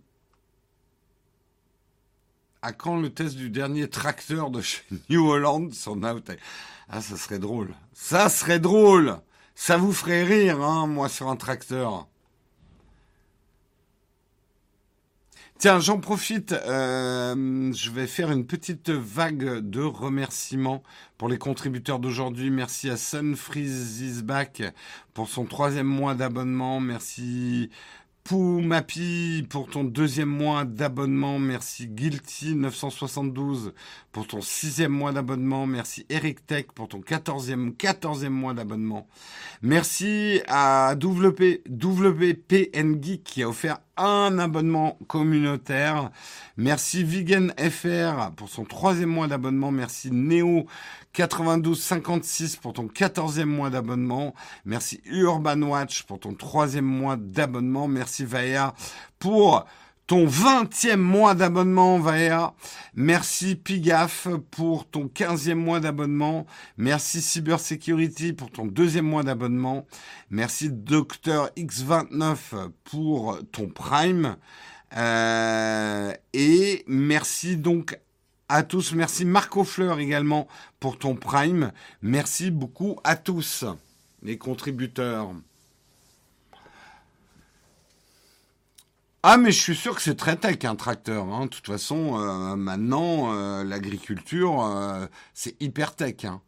À quand le test du dernier tracteur de chez New Holland sur Nowtech Ah, ça serait drôle. Ça serait drôle Ça vous ferait rire, hein, moi, sur un tracteur. Tiens, j'en profite. Euh, je vais faire une petite vague de remerciements pour les contributeurs d'aujourd'hui. Merci à Sunfreeze pour son troisième mois d'abonnement. Merci Poumapi pour ton deuxième mois d'abonnement. Merci Guilty 972 pour ton sixième mois d'abonnement. Merci Eric Tech pour ton quatorzième, quatorzième mois d'abonnement. Merci à WP, WPN Geek qui a offert un abonnement communautaire. Merci Vegan FR pour son troisième mois d'abonnement. Merci Neo 9256 pour ton quatorzième mois d'abonnement. Merci Urban Watch pour ton troisième mois d'abonnement. Merci Vaea pour ton 20e mois d'abonnement, Vaea. Merci Pigaf pour ton 15e mois d'abonnement. Merci Cybersecurity pour ton deuxième mois d'abonnement. Merci Docteur X29 pour ton Prime. Euh, et merci donc à tous. Merci Marco Fleur également pour ton Prime. Merci beaucoup à tous les contributeurs. Ah mais je suis sûr que c'est très tech un tracteur. Hein. De toute façon, euh, maintenant, euh, l'agriculture, euh, c'est hyper tech. Hein.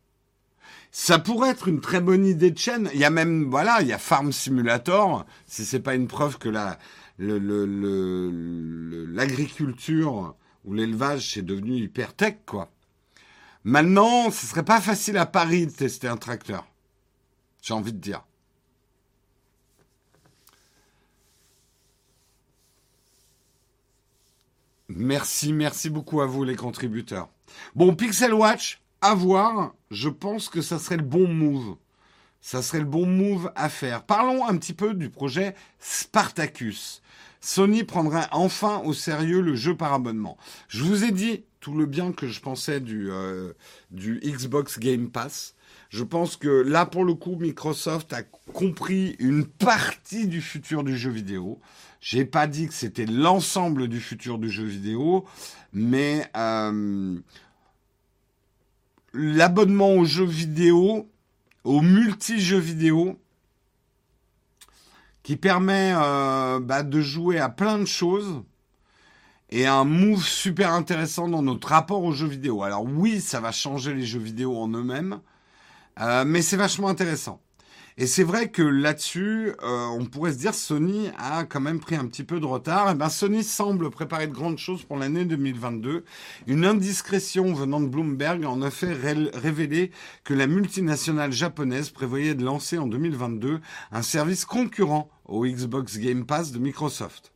Ça pourrait être une très bonne idée de chaîne. Il y a même, voilà, il y a Farm Simulator. Si c'est pas une preuve que la, l'agriculture où l'élevage c'est devenu hyper tech, quoi. Maintenant, ce serait pas facile à Paris de tester un tracteur. J'ai envie de dire. Merci, merci beaucoup à vous les contributeurs. Bon, Pixel Watch, à voir. Je pense que ça serait le bon move. Ça serait le bon move à faire. Parlons un petit peu du projet Spartacus. Sony prendrait enfin au sérieux le jeu par abonnement. Je vous ai dit tout le bien que je pensais du, euh, du Xbox Game Pass. Je pense que là, pour le coup, Microsoft a compris une partie du futur du jeu vidéo. J'ai pas dit que c'était l'ensemble du futur du jeu vidéo, mais euh, l'abonnement aux jeux vidéo, aux multi-jeux vidéo, qui permet euh, bah, de jouer à plein de choses et un move super intéressant dans notre rapport aux jeux vidéo. Alors oui, ça va changer les jeux vidéo en eux-mêmes, euh, mais c'est vachement intéressant. Et c'est vrai que là-dessus, euh, on pourrait se dire Sony a quand même pris un petit peu de retard. Et eh ben Sony semble préparer de grandes choses pour l'année 2022. Une indiscrétion venant de Bloomberg en a fait révéler que la multinationale japonaise prévoyait de lancer en 2022 un service concurrent au Xbox Game Pass de Microsoft.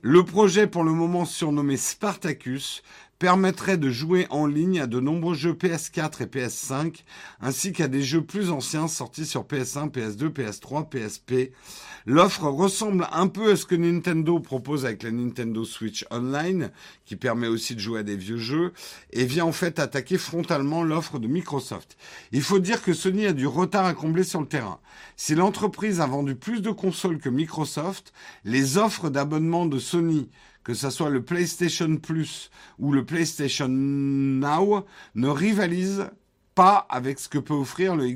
Le projet, pour le moment surnommé Spartacus, permettrait de jouer en ligne à de nombreux jeux PS4 et PS5, ainsi qu'à des jeux plus anciens sortis sur PS1, PS2, PS3, PSP. L'offre ressemble un peu à ce que Nintendo propose avec la Nintendo Switch Online, qui permet aussi de jouer à des vieux jeux, et vient en fait attaquer frontalement l'offre de Microsoft. Il faut dire que Sony a du retard à combler sur le terrain. Si l'entreprise a vendu plus de consoles que Microsoft, les offres d'abonnement de Sony que ce soit le PlayStation Plus ou le PlayStation Now, ne rivalise pas avec ce que peut offrir le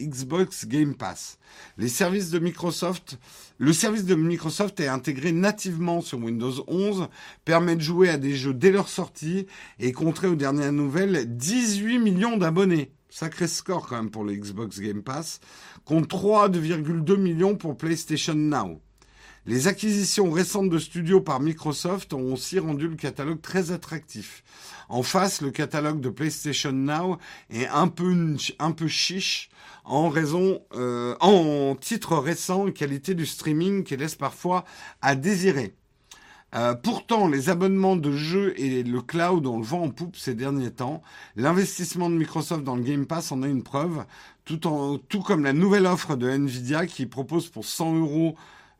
Xbox Game Pass. Les services de Microsoft, le service de Microsoft est intégré nativement sur Windows 11, permet de jouer à des jeux dès leur sortie et compterait aux dernières nouvelles 18 millions d'abonnés. Sacré score quand même pour le Xbox Game Pass, contre 3,2 millions pour PlayStation Now. Les acquisitions récentes de studios par Microsoft ont aussi rendu le catalogue très attractif. En face, le catalogue de PlayStation Now est un peu, un peu chiche en raison, euh, en titre récent et qualité du streaming qui laisse parfois à désirer. Euh, pourtant, les abonnements de jeux et le cloud ont le vent en poupe ces derniers temps. L'investissement de Microsoft dans le Game Pass en a une preuve, tout, tout comme la nouvelle offre de Nvidia qui propose pour 100 euros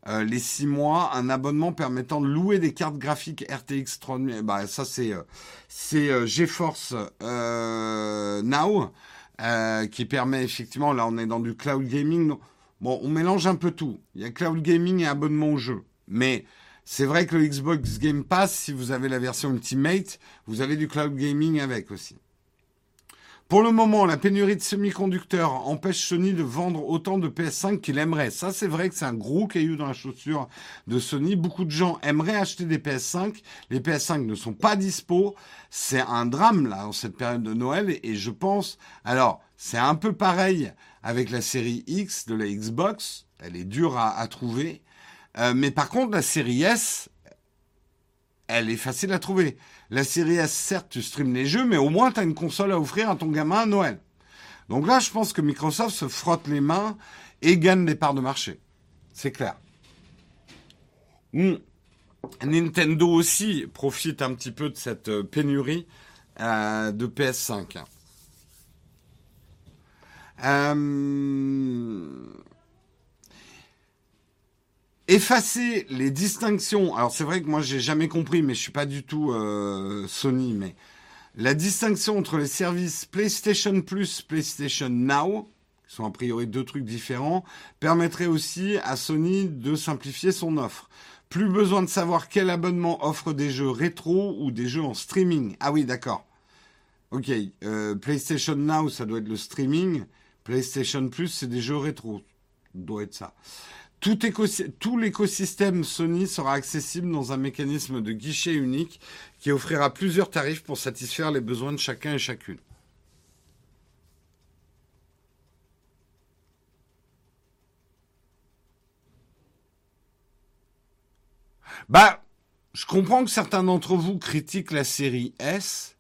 euh, les six mois, un abonnement permettant de louer des cartes graphiques RTX 3000. Bah, ça, c'est euh, c'est euh, GeForce Now qui permet effectivement, là, on est dans du cloud gaming. Bon, on mélange un peu tout. Il y a cloud gaming et abonnement au jeu. Mais c'est vrai que le Xbox Game Pass, si vous avez la version Ultimate, vous avez du cloud gaming avec aussi. Pour le moment, la pénurie de semi-conducteurs empêche Sony de vendre autant de PS5 qu'il aimerait. Ça, c'est vrai que c'est un gros caillou dans la chaussure de Sony. Beaucoup de gens aimeraient acheter des PS5. Les PS5 ne sont pas dispo. C'est un drame, là, en cette période de Noël. Et je pense, alors, c'est un peu pareil avec la série X de la Xbox. Elle est dure à, trouver. Euh, mais par contre, la série S, elle est facile à trouver. La série S, certes, tu streams les jeux, mais au moins, tu as une console à offrir à ton gamin à Noël. Donc là, je pense que Microsoft se frotte les mains et gagne des parts de marché. C'est clair. Hmm. Nintendo aussi profite un petit peu de cette euh, pénurie euh, de PS5. Euh, effacer les distinctions. Alors c'est vrai que moi j'ai jamais compris, mais je suis pas du tout euh, Sony, mais la distinction entre les services PlayStation Plus, PlayStation Now, qui sont a priori deux trucs différents, permettrait aussi à Sony de simplifier son offre. Plus besoin de savoir quel abonnement offre des jeux rétro ou des jeux en streaming. Ah oui, d'accord. Ok, euh, PlayStation Now, ça doit être le streaming. PlayStation Plus, c'est des jeux rétro. Doit être ça. Tout, l'écosystème Sony sera accessible dans un mécanisme de guichet unique qui offrira plusieurs tarifs pour satisfaire les besoins de chacun et chacune. Bah, je comprends que certains d'entre vous critiquent la série S.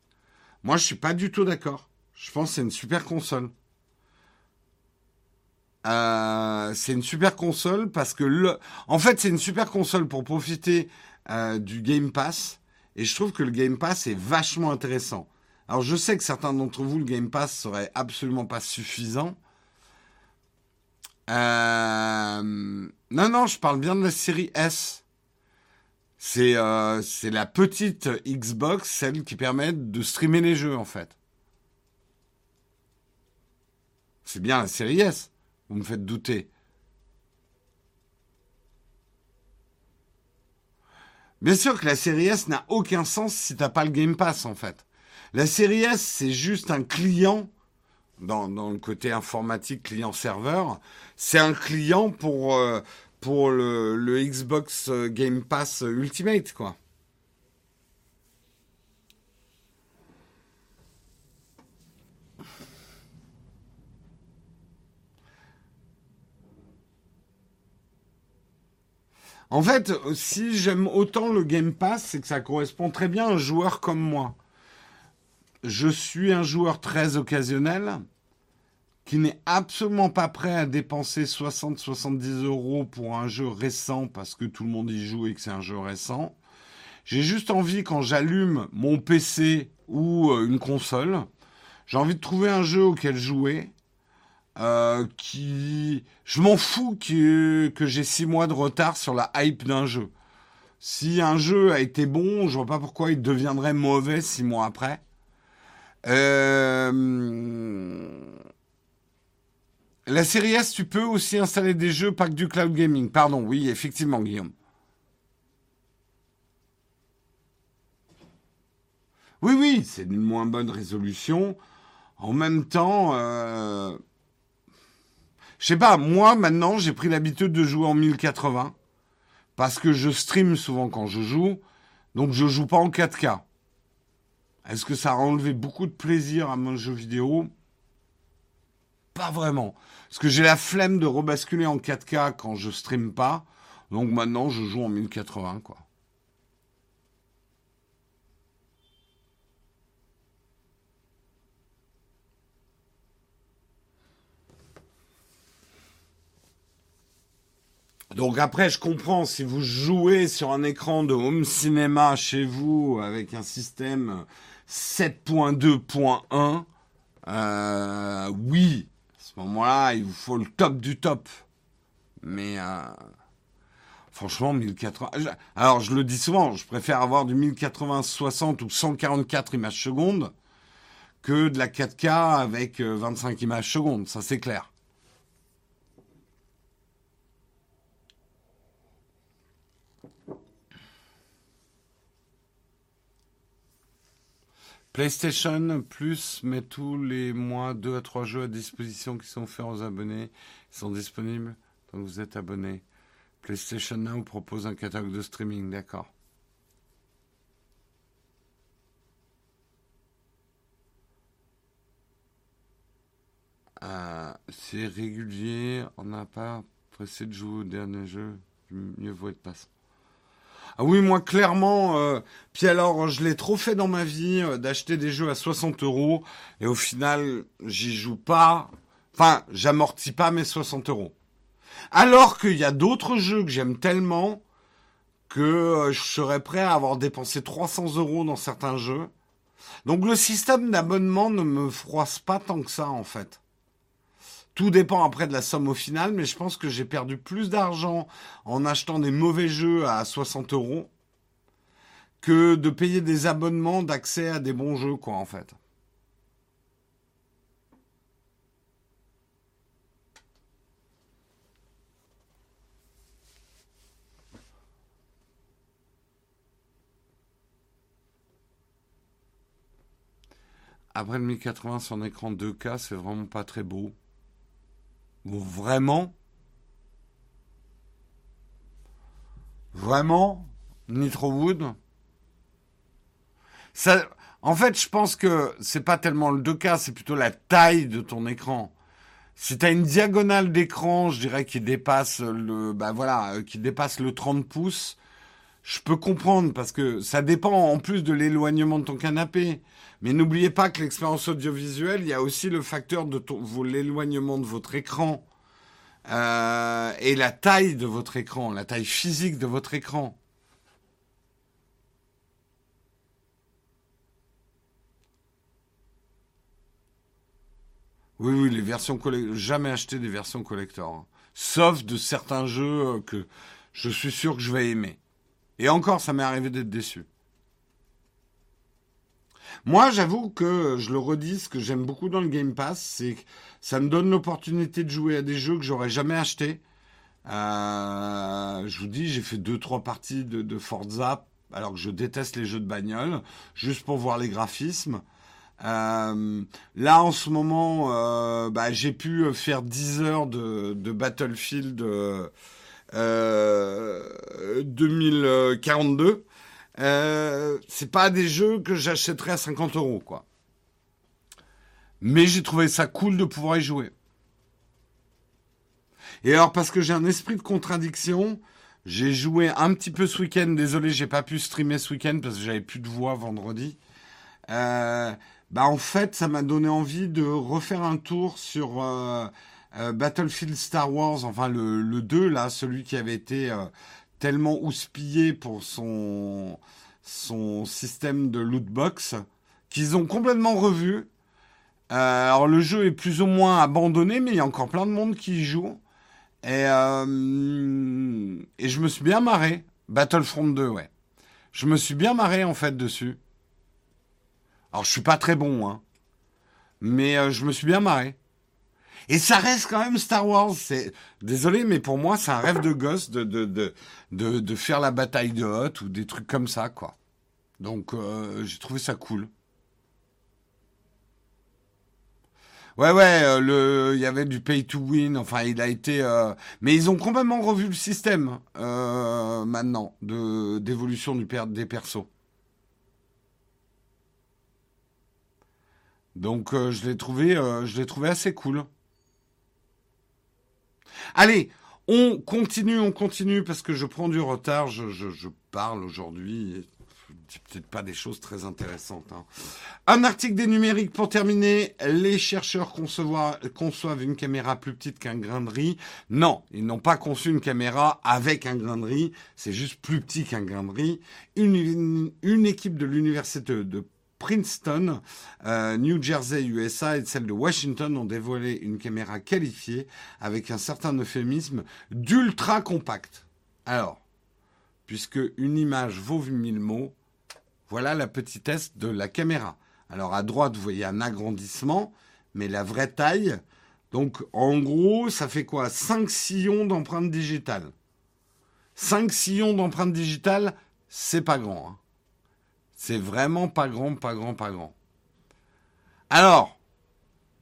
Moi, je suis pas du tout d'accord. Je pense que c'est une super console. Euh, c'est une super console parce que le, en fait, c'est une super console pour profiter euh, du Game Pass. Et je trouve que le Game Pass est vachement intéressant. Alors, je sais que certains d'entre vous, le Game Pass serait absolument pas suffisant. Euh, non, non, je parle bien de la série S. C'est c'est la petite Xbox, celle qui permet de streamer les jeux, en fait. C'est bien la série S. Vous me faites douter. Bien sûr que la série S n'a aucun sens si t'as pas le Game Pass en fait. La série S, c'est juste un client dans, le côté informatique client-serveur. C'est un client pour, euh, le, le Xbox Game Pass Ultimate, quoi. En fait, si j'aime autant le Game Pass, c'est que ça correspond très bien à un joueur comme moi. Je suis un joueur très occasionnel qui n'est absolument pas prêt à dépenser 60-70 euros pour un jeu récent parce que tout le monde y joue et que c'est un jeu récent. J'ai juste envie, quand j'allume mon PC ou euh, une console, j'ai envie de trouver un jeu auquel jouer euh, qui, je m'en fous que, j'ai six mois de retard sur la hype d'un jeu. Si un jeu a été bon, je vois pas pourquoi il deviendrait mauvais six mois après. Euh... La série S, tu peux aussi installer des jeux pas du cloud gaming. Pardon, oui, effectivement, Guillaume. Oui, oui, c'est une moins bonne résolution. En même temps, euh, je sais pas, moi maintenant j'ai pris l'habitude de jouer en 1080 parce que je stream souvent quand je joue, donc je joue pas en 4K. Est-ce que ça a enlevé beaucoup de plaisir à mon jeu vidéo? Pas vraiment. Parce que j'ai la flemme de rebasculer en 4K quand je stream pas. Donc maintenant je joue en 1080 quoi. Donc après, je comprends, si vous jouez sur un écran de home cinéma chez vous avec un système 7.2.1, euh, oui, à ce moment-là, il vous faut le top du top. Mais euh, franchement, 1080... Alors, je le dis souvent, je préfère avoir du 1080 60 ou 144 images secondes que de la 4K avec 25 euh, images secondes, ça c'est clair. PlayStation Plus met tous les mois 2 à 3 jeux à disposition qui sont faits aux abonnés. Ils sont disponibles donc vous êtes abonné. PlayStation Now propose un catalogue de streaming, d'accord. Euh, c'est régulier, on n'a pas pressé de jouer au dernier jeu, mieux vaut être patient. Ah oui, moi clairement. Euh, puis alors, je l'ai trop fait dans ma vie euh, d'acheter des jeux à 60 euros et au final, j'y joue pas. Enfin, j'amortis pas mes 60 euros. Alors qu'il y a d'autres jeux que j'aime tellement que euh, je serais prêt à avoir dépensé 300 euros dans certains jeux. Donc le système d'abonnement ne me froisse pas tant que ça en fait. Tout dépend après de la somme au final, mais je pense que j'ai perdu plus d'argent en achetant des mauvais jeux à 60 euros que de payer des abonnements d'accès à des bons jeux, quoi, en fait. Après le 1080 sur un écran 2K, c'est vraiment pas très beau. Vraiment Vraiment Nitrowood ça, En fait, je pense que c'est pas tellement le 2K, c'est plutôt la taille de ton écran. Si tu as une diagonale d'écran, je dirais qui dépasse le bah voilà, euh, qui dépasse le 30 pouces, je peux comprendre parce que ça dépend en plus de l'éloignement de ton canapé. Mais n'oubliez pas que l'expérience audiovisuelle, il y a aussi le facteur de l'éloignement de votre écran euh, et la taille de votre écran, la taille physique de votre écran. Oui, oui, les versions collector. Jamais acheté des versions collector. Hein. Sauf de certains jeux euh, que je suis sûr que je vais aimer. Et encore, ça m'est arrivé d'être déçu. Moi, j'avoue que je le redis, ce que j'aime beaucoup dans le Game Pass, c'est que ça me donne l'opportunité de jouer à des jeux que j'aurais jamais achetés. Euh, je vous dis, j'ai fait deux trois parties de, Forza, alors que je déteste les jeux de bagnole, juste pour voir les graphismes. Euh, là, en ce moment, euh, bah, j'ai pu faire 10 heures de Battlefield 2042. Euh, c'est pas des jeux que j'achèterais à 50 euros, quoi. Mais j'ai trouvé ça cool de pouvoir y jouer. Et alors, parce que j'ai un esprit de contradiction, j'ai joué un petit peu ce week-end. Désolé, j'ai pas pu streamer ce week-end parce que j'avais plus de voix vendredi. Euh, bah en fait, ça m'a donné envie de refaire un tour sur euh, euh, Battlefield Star Wars, enfin le, le 2 là, celui qui avait été euh, tellement houspillé pour son, son système de loot box qu'ils ont complètement revu. Euh, alors le jeu est plus ou moins abandonné, mais il y a encore plein de monde qui y joue. Et, et je me suis bien marré. Battlefront 2, ouais. Je me suis bien marré en fait dessus. Alors je suis pas très bon, hein. Mais je me suis bien marré. Et ça reste quand même Star Wars. C'est désolé, mais pour moi, c'est un rêve de gosse de de, de de faire la bataille de Hoth ou des trucs comme ça, quoi. Donc euh, j'ai trouvé ça cool. Ouais, ouais, euh, le, il y avait du pay to win. Enfin, il a été, euh, mais ils ont complètement revu le système maintenant de d'évolution du des persos. Donc, je l'ai trouvé, je l'ai trouvé assez cool. Allez, on continue, on continue parce que je prends du retard. Je, je, je parle aujourd'hui. Peut-être pas des choses très intéressantes. Hein. Un article des numériques pour terminer. Les chercheurs conçoivent une caméra plus petite qu'un grain de riz. Non, ils n'ont pas conçu une caméra avec un grain de riz. C'est juste plus petit qu'un grain de riz. Une, une, une équipe de l'université de Princeton, euh, New Jersey, USA et celle de Washington ont dévoilé une caméra qualifiée avec un certain euphémisme d'ultra compact. Alors, puisque une image vaut mille mots, voilà la petitesse de la caméra. Alors à droite, vous voyez un agrandissement, mais la vraie taille, donc en gros, ça fait quoi? 5 sillons d'empreintes digitales. 5 sillons d'empreintes digitales, c'est pas grand. Hein. C'est vraiment pas grand, pas grand, pas grand. Alors,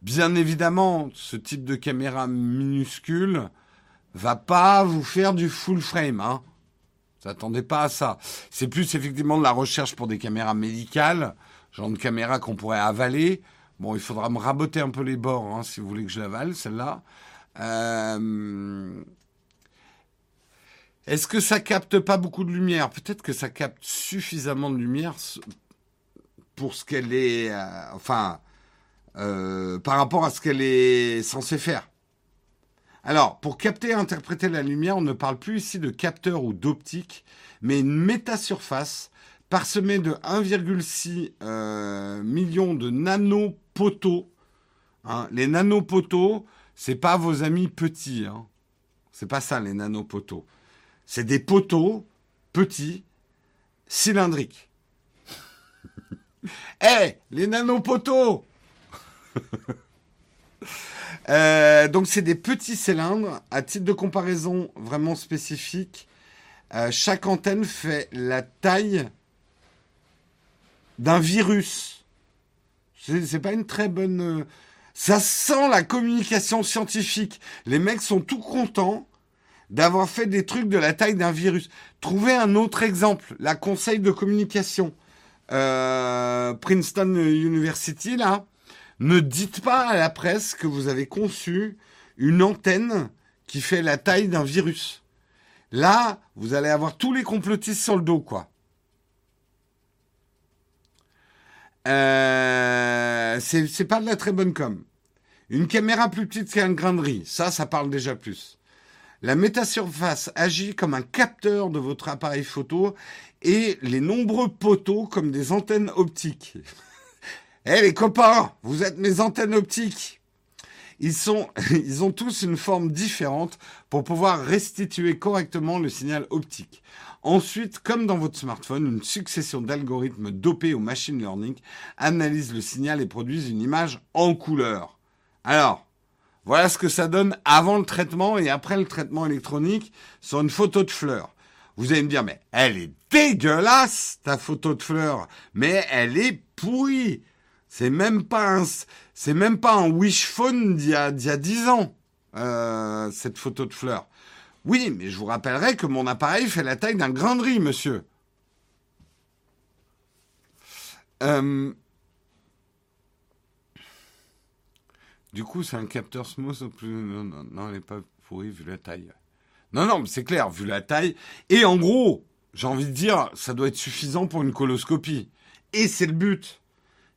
bien évidemment, ce type de caméra minuscule va pas vous faire du full frame. Hein. Vous attendez pas à ça. C'est plus effectivement de la recherche pour des caméras médicales, genre de caméra qu'on pourrait avaler. Bon, il faudra me raboter un peu les bords hein, si vous voulez que je l'avale, celle-là. Euh, est-ce que ça capte pas beaucoup de lumière? Peut-être que ça capte suffisamment de lumière pour ce qu'elle est, euh, enfin, euh, par rapport à ce qu'elle est censée faire. Alors, pour capter et interpréter la lumière, on ne parle plus ici de capteur ou d'optique, mais une métasurface parsemée de 1,6 euh, million de nanopoteaux. Hein. Les nanopoteaux, c'est pas vos amis petits. Hein. C'est pas ça les nanopoteaux. C'est des poteaux petits, cylindriques. Eh, hey, les nanopoteaux euh, Donc c'est des petits cylindres, à titre de comparaison vraiment spécifique. Euh, chaque antenne fait la taille d'un virus. C'est pas une très bonne... Euh, ça sent la communication scientifique. Les mecs sont tout contents d'avoir fait des trucs de la taille d'un virus. Trouvez un autre exemple, la conseil de communication. Euh, Princeton University, là, ne dites pas à la presse que vous avez conçu une antenne qui fait la taille d'un virus. Là, vous allez avoir tous les complotistes sur le dos, quoi. Euh, c'est pas de la très bonne com. Une caméra plus petite qu'un grain de riz, ça, ça parle déjà plus. La métasurface agit comme un capteur de votre appareil photo et les nombreux poteaux comme des antennes optiques. Eh les copains, vous êtes mes antennes optiques. Ils, sont, ils ont tous une forme différente pour pouvoir restituer correctement le signal optique. Ensuite, comme dans votre smartphone, une succession d'algorithmes dopés au machine learning analyse le signal et produisent une image en couleur. Alors, voilà ce que ça donne avant le traitement et après le traitement électronique sur une photo de fleur. Vous allez me dire, mais elle est dégueulasse, ta photo de fleur, mais elle est pourrie. C'est même pas un, c'est même pas wish phone d'il y a, d'il y a 10 ans, euh, cette photo de fleur. Oui, mais je vous rappellerai que mon appareil fait la taille d'un grain de riz, monsieur. Euh, du coup, c'est un capteur smooth plus. Non, non, non, elle n'est pas pourrie vu la taille. Non, non, mais c'est clair, vu la taille. Et en gros, j'ai envie de dire, ça doit être suffisant pour une coloscopie. Et c'est le but.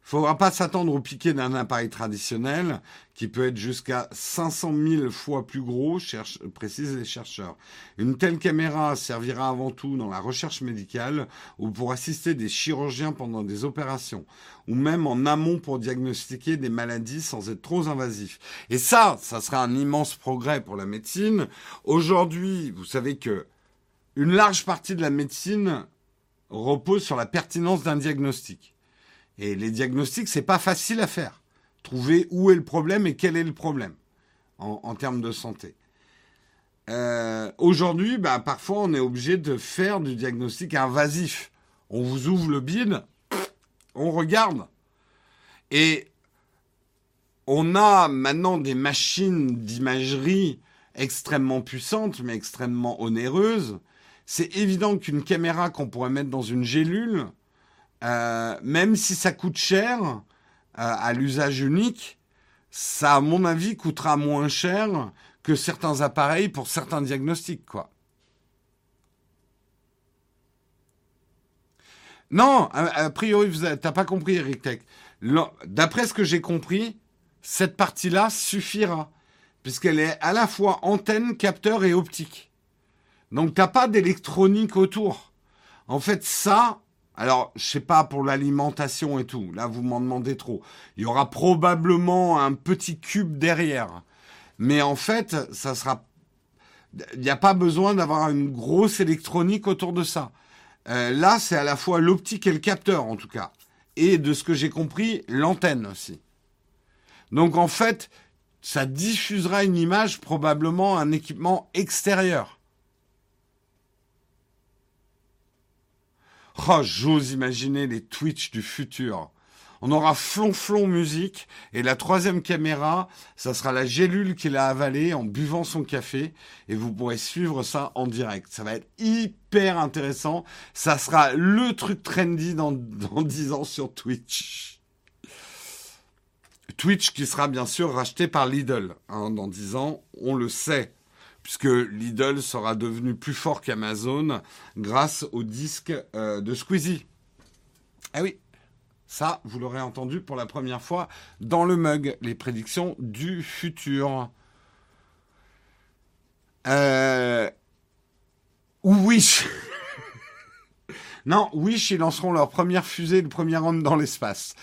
Faudra pas s'attendre au piqué d'un appareil traditionnel qui peut être jusqu'à 500 000 fois plus gros, cherche, précisent les chercheurs. Une telle caméra servira avant tout dans la recherche médicale ou pour assister des chirurgiens pendant des opérations ou même en amont pour diagnostiquer des maladies sans être trop invasif. Et ça, ça sera un immense progrès pour la médecine. Aujourd'hui, vous savez que une large partie de la médecine repose sur la pertinence d'un diagnostic. Et les diagnostics, c'est pas facile à faire. Trouver où est le problème et quel est le problème en, termes de santé. Euh, Aujourd'hui, bah, parfois, on est obligé de faire du diagnostic invasif. On vous ouvre le bide, on regarde. Et on a maintenant des machines d'imagerie extrêmement puissantes, mais extrêmement onéreuses. C'est évident qu'une caméra qu'on pourrait mettre dans une gélule, euh, même si ça coûte cher euh, à l'usage unique, ça, à mon avis, coûtera moins cher que certains appareils pour certains diagnostics, quoi. Non, a, priori, tu n'as pas compris, Eric Tech. D'après ce que j'ai compris, cette partie-là suffira, puisqu'elle est à la fois antenne, capteur et optique. Donc, t'as pas d'électronique autour. En fait, ça, alors, je sais pas pour l'alimentation et tout. Là, vous m'en demandez trop. Il y aura probablement un petit cube derrière. Mais en fait, ça sera. Il n'y a pas besoin d'avoir une grosse électronique autour de ça. Euh, là, c'est à la fois l'optique et le capteur, en tout cas. Et de ce que j'ai compris, l'antenne aussi. Donc, en fait, ça diffusera une image, probablement un équipement extérieur. Oh, j'ose imaginer les Twitch du futur. On aura flonflon musique et la troisième caméra, ça sera la gélule qu'il a avalée en buvant son café et vous pourrez suivre ça en direct. Ça va être hyper intéressant. Ça sera le truc trendy dans, dans 10 ans sur Twitch. Twitch qui sera bien sûr racheté par Lidl hein, dans 10 ans, on le sait puisque Lidl sera devenu plus fort qu'Amazon grâce au disque euh, de Squeezie. Eh oui, ça, vous l'aurez entendu pour la première fois dans le mug, les prédictions du futur. Euh... Ou Wish. non, Wish, ils lanceront leur première fusée, le premier homme dans l'espace.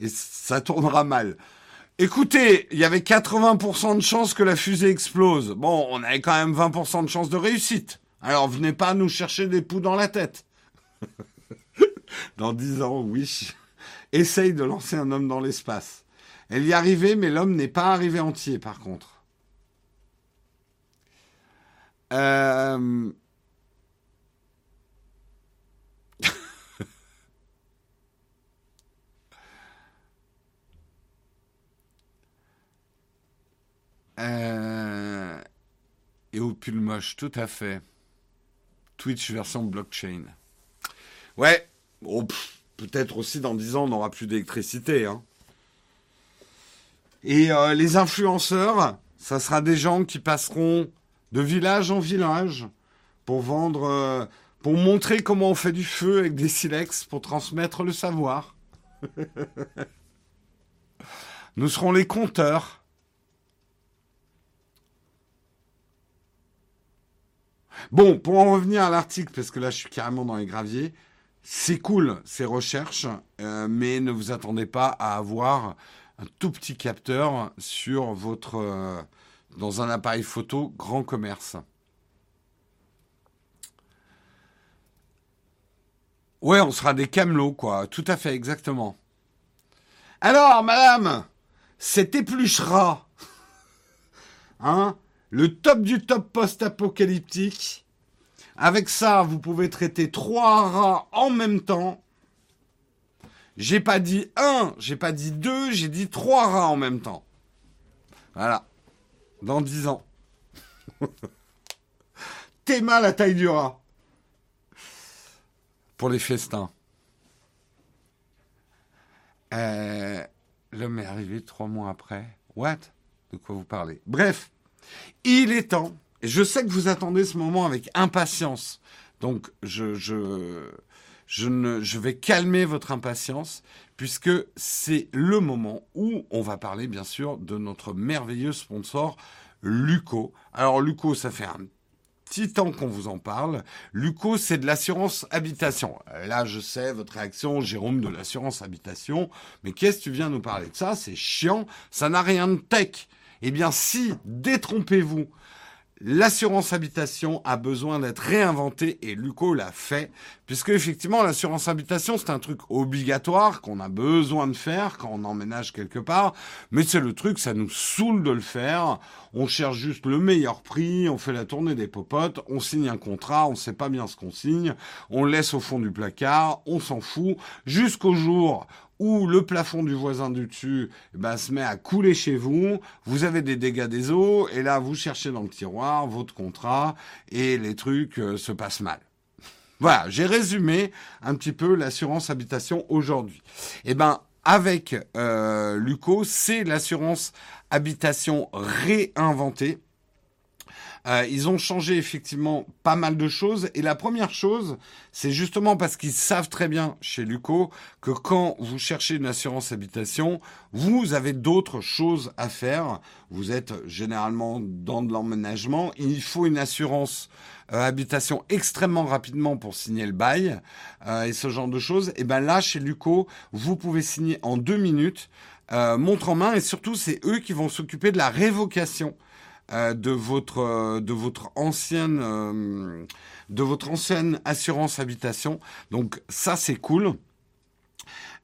Et ça tournera mal. Écoutez, il y avait 80% de chances que la fusée explose. Bon, on avait quand même 20% de chances de réussite. Alors venez pas nous chercher des poux dans la tête. dans 10 ans, oui. Essaye de lancer un homme dans l'espace. Elle y est arrivée, mais l'homme n'est pas arrivé entier, par contre. Euh... Euh, et au pull moche, tout à fait. Twitch version blockchain. Ouais, oh, peut-être aussi dans 10 ans, on n'aura plus d'électricité. Hein. Et euh, les influenceurs, ça sera des gens qui passeront de village en village pour vendre, euh, pour montrer comment on fait du feu avec des silex pour transmettre le savoir. Nous serons les compteurs. Bon, pour en revenir à l'article, parce que là je suis carrément dans les graviers, c'est cool ces recherches, euh, mais ne vous attendez pas à avoir un tout petit capteur sur votre euh, dans un appareil photo grand commerce. Ouais, on sera des camelots, quoi. Tout à fait, exactement. Alors, madame, cet épluchera, hein, le top du top post-apocalyptique. Avec ça, vous pouvez traiter trois rats en même temps. J'ai pas dit un, j'ai pas dit deux, j'ai dit trois rats en même temps. Voilà. Dans dix ans. T'es mal la taille du rat pour les festins. Euh, l'homme est arrivé trois mois après. What? De quoi vous parlez? Bref, il est temps, et je sais que vous attendez ce moment avec impatience, donc je, je, je, ne, je vais calmer votre impatience, puisque c'est le moment où on va parler bien sûr de notre merveilleux sponsor, Luco. Alors Luco, ça fait un petit temps qu'on vous en parle. Luco, c'est de l'assurance habitation. Euh, là, je sais votre réaction, Jérôme, de l'assurance habitation. Mais qu'est-ce que tu viens nous parler de ça? C'est chiant, ça n'a rien de tech. Eh bien, si, détrompez-vous. L'assurance habitation a besoin d'être réinventée et Luco l'a fait, puisque effectivement l'assurance habitation c'est un truc obligatoire qu'on a besoin de faire quand on emménage quelque part, mais c'est le truc, ça nous saoule de le faire. On cherche juste le meilleur prix, on fait la tournée des popotes, on signe un contrat, on sait pas bien ce qu'on signe, on le laisse au fond du placard, on s'en fout, jusqu'au jour où le plafond du voisin du dessus eh ben, se met à couler chez vous, vous avez des dégâts des eaux, et là vous cherchez dans le tiroir votre contrat, et les trucs euh, se passent mal. Voilà, j'ai résumé un petit peu l'assurance habitation aujourd'hui. Eh ben, avec euh, Luco, c'est l'assurance habitation réinventée. Euh, ils ont changé effectivement pas mal de choses. Et la première chose, c'est justement parce qu'ils savent très bien chez Luco que quand vous cherchez une assurance habitation, vous avez d'autres choses à faire. Vous êtes généralement dans de l'emménagement. Il faut une assurance euh, habitation extrêmement rapidement pour signer le bail euh, et ce genre de choses. Et ben là, chez Luco, vous pouvez signer en deux minutes. montre en main et surtout c'est eux qui vont s'occuper de la révocation euh, de votre euh, de votre ancienne euh, de votre ancienne assurance habitation. Donc ça c'est cool.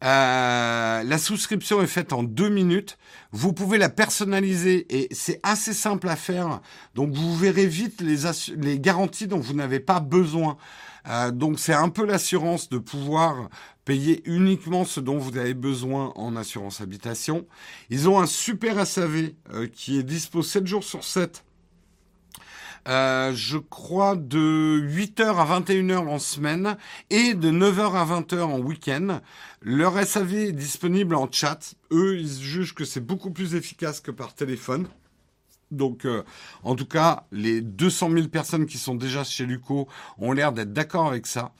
la souscription est faite en deux minutes. Vous pouvez la personnaliser et c'est assez simple à faire. Donc vous verrez vite les, les garanties dont vous n'avez pas besoin. Donc c'est un peu l'assurance de pouvoir Payez uniquement ce dont vous avez besoin en assurance habitation. Ils ont un super SAV euh, qui est dispo 7 jours sur 7. Euh, je crois de 8h à 21h en semaine et de 9h à 20h en week-end. Leur SAV est disponible en chat. Eux, ils jugent que c'est beaucoup plus efficace que par téléphone. Donc, euh, en tout cas, les 200 000 personnes qui sont déjà chez Luco ont l'air d'être d'accord avec ça.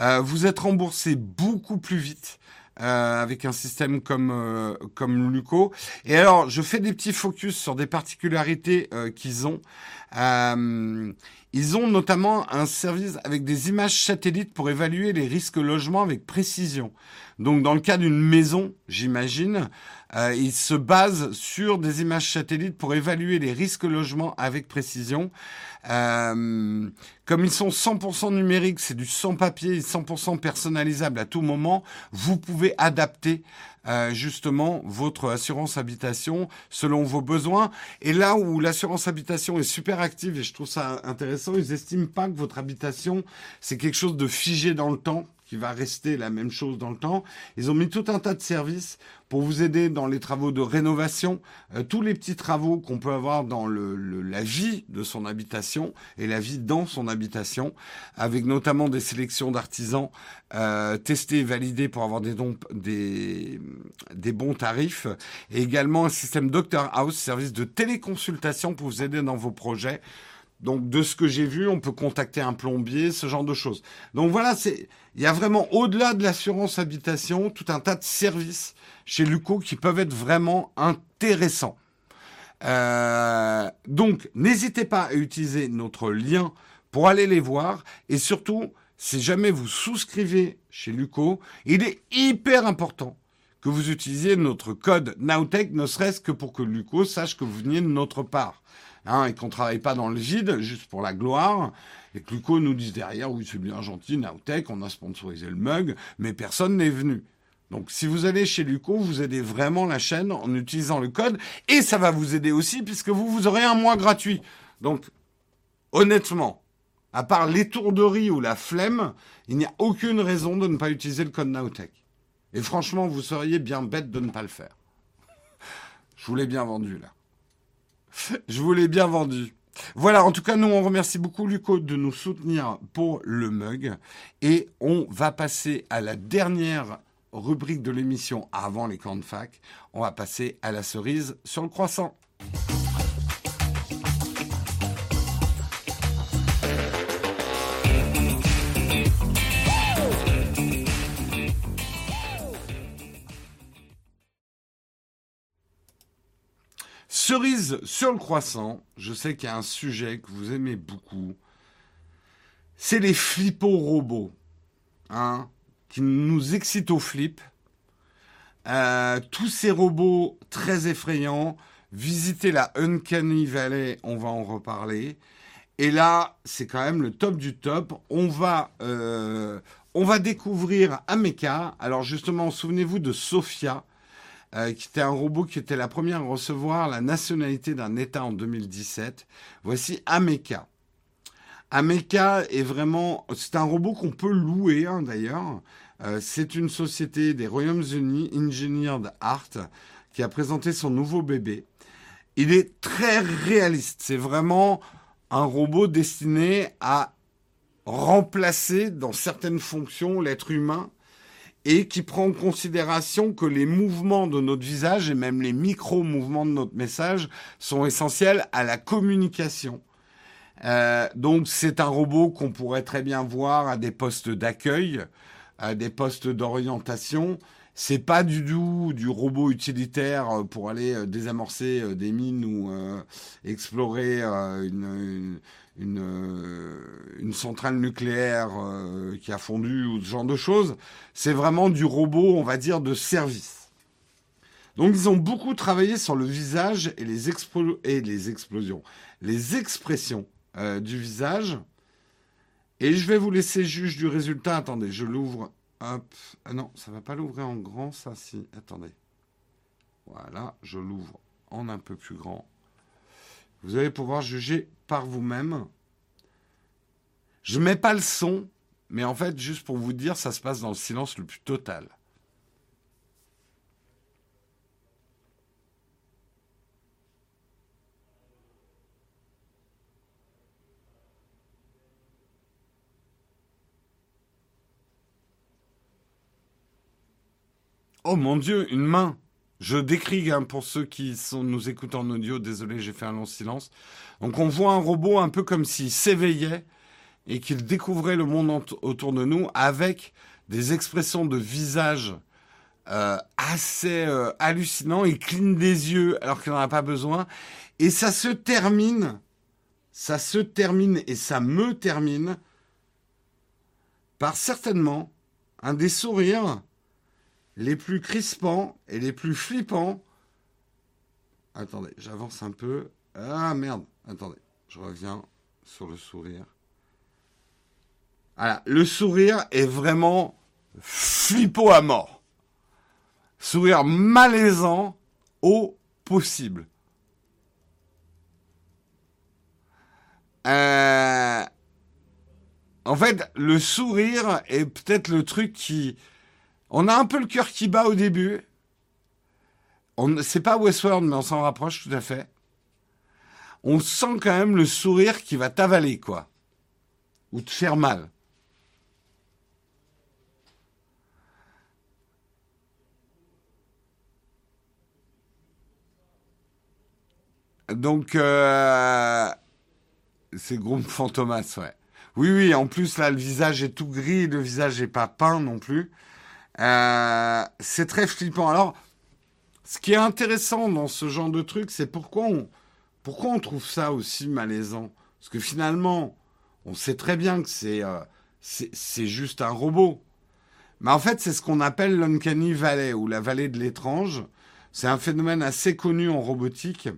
Euh, vous êtes remboursé beaucoup plus vite. Euh, avec un système comme comme Luco. Et alors, je fais des petits focus sur des particularités qu'ils ont. ils ont notamment un service avec des images satellites pour évaluer les risques logement avec précision. Donc, dans le cas d'une maison, j'imagine, euh, se base sur des images satellites pour évaluer les risques logement avec précision. Euh, comme ils sont 100% numériques, c'est du sans papier et 100% personnalisable à tout moment, vous pouvez adapter euh, justement votre assurance habitation selon vos besoins. Et là où l'assurance habitation est super active, et je trouve ça intéressant, ils estiment pas que votre habitation, c'est quelque chose de figé dans le temps qui va rester la même chose dans le temps. Ils ont mis tout un tas de services pour vous aider dans les travaux de rénovation, euh, tous les petits travaux qu'on peut avoir dans le, la vie de son habitation et la vie dans son habitation, avec notamment des sélections d'artisans euh, testés et validés pour avoir des, dons, des, des bons tarifs, et également un système Doctor House, service de téléconsultation pour vous aider dans vos projets Donc de ce que j'ai vu, on peut contacter un plombier, ce genre de choses. Donc voilà, c'est il y a vraiment au-delà de l'assurance habitation tout un tas de services chez Luco qui peuvent être vraiment intéressants. Euh, donc n'hésitez pas à utiliser notre lien pour aller les voir et surtout si jamais vous souscrivez chez Luco, il est hyper important que vous utilisiez notre code Nowtech, ne serait-ce que pour que Luco sache que vous veniez de notre part. Hein, et qu'on travaille pas dans le vide, juste pour la gloire, et que Luco nous dise derrière, oui, c'est bien gentil, Nowtech, on a sponsorisé le mug, mais personne n'est venu. Donc, si vous allez chez Luco, vous aidez vraiment la chaîne en utilisant le code, et ça va vous aider aussi, puisque vous, vous aurez un mois gratuit. Donc, honnêtement, à part l'étourderie ou la flemme, il n'y a aucune raison de ne pas utiliser le code Nowtech. Et franchement, vous seriez bien bête de ne pas le faire. Je vous l'ai bien vendu là. Je vous l'ai bien vendu. Voilà, en tout cas, nous, on remercie beaucoup Luco de nous soutenir pour le mug. Et on va passer à la dernière rubrique de l'émission avant les camps fac. On va passer à la cerise sur le croissant. Cerise sur le croissant, je sais qu'il y a un sujet que vous aimez beaucoup. C'est les flippos robots, hein, qui nous excitent au flip. Euh, tous ces robots très effrayants. Visitez la Uncanny Valley, on va en reparler. Et là, c'est quand même le top du top. On va, euh, on va découvrir Ameka. Alors justement, souvenez-vous de Sophia, euh, qui était un robot qui était la première à recevoir la nationalité d'un État en 2017. Voici Ameka. Ameka est vraiment, c'est un robot qu'on peut louer hein, d'ailleurs. Euh, c'est une société des Royaumes-Unis, Engineered Art, qui a présenté son nouveau bébé. Il est très réaliste. C'est vraiment un robot destiné à remplacer dans certaines fonctions l'être humain et qui prend en considération que les mouvements de notre visage et même les micro-mouvements de notre message sont essentiels à la communication. Euh, donc c'est un robot qu'on pourrait très bien voir à des postes d'accueil, à des postes d'orientation. C'est pas du tout du robot utilitaire pour aller euh, désamorcer euh, des mines ou explorer une, euh, une centrale nucléaire euh, qui a fondu ou ce genre de choses. C'est vraiment du robot, on va dire, de service. Donc ils ont beaucoup travaillé sur le visage et les, explosions, les expressions euh, du visage. Et je vais vous laisser juge du résultat. Attendez, je l'ouvre. Hop. Ah non, ça va pas l'ouvrir en grand, ça, si. Attendez. Voilà, je l'ouvre en un peu plus grand. Vous allez pouvoir juger par vous-même. Je mets pas le son, mais en fait, juste pour vous dire, ça se passe dans le silence le plus total. Oh mon Dieu, une main je décris hein, pour ceux qui sont, nous écoutent en audio, désolé, j'ai fait un long silence. Donc on voit un robot un peu comme s'il s'éveillait et qu'il découvrait le monde autour de nous avec des expressions de visage euh, assez euh, hallucinants. Il cligne des yeux alors qu'il n'en a pas besoin. Et ça se termine, ça se termine et ça me termine par certainement un des sourires les plus crispants et les plus flippants. Attendez, j'avance un peu. Ah merde, attendez, je reviens sur le sourire. Voilà, le sourire est vraiment flippo à mort. Sourire malaisant au possible. Euh, en fait, le sourire est peut-être le truc qui, on a un peu le cœur qui bat au début. C'est pas Westworld, mais on s'en rapproche tout à fait. On sent quand même le sourire qui va t'avaler, quoi. Ou te faire mal. Donc, euh, C'est Groom Fantomas, ouais. Oui, oui, en plus, là, le visage est tout gris, le visage n'est pas peint non plus. Euh, c'est très flippant. Alors, ce qui est intéressant dans ce genre de truc, c'est pourquoi on, pourquoi on trouve ça aussi malaisant? Parce que finalement, on sait très bien que c'est euh, c'est juste un robot. Mais en fait, c'est ce qu'on appelle l'uncanny valley, ou la vallée de l'étrange. C'est un phénomène assez connu en robotique.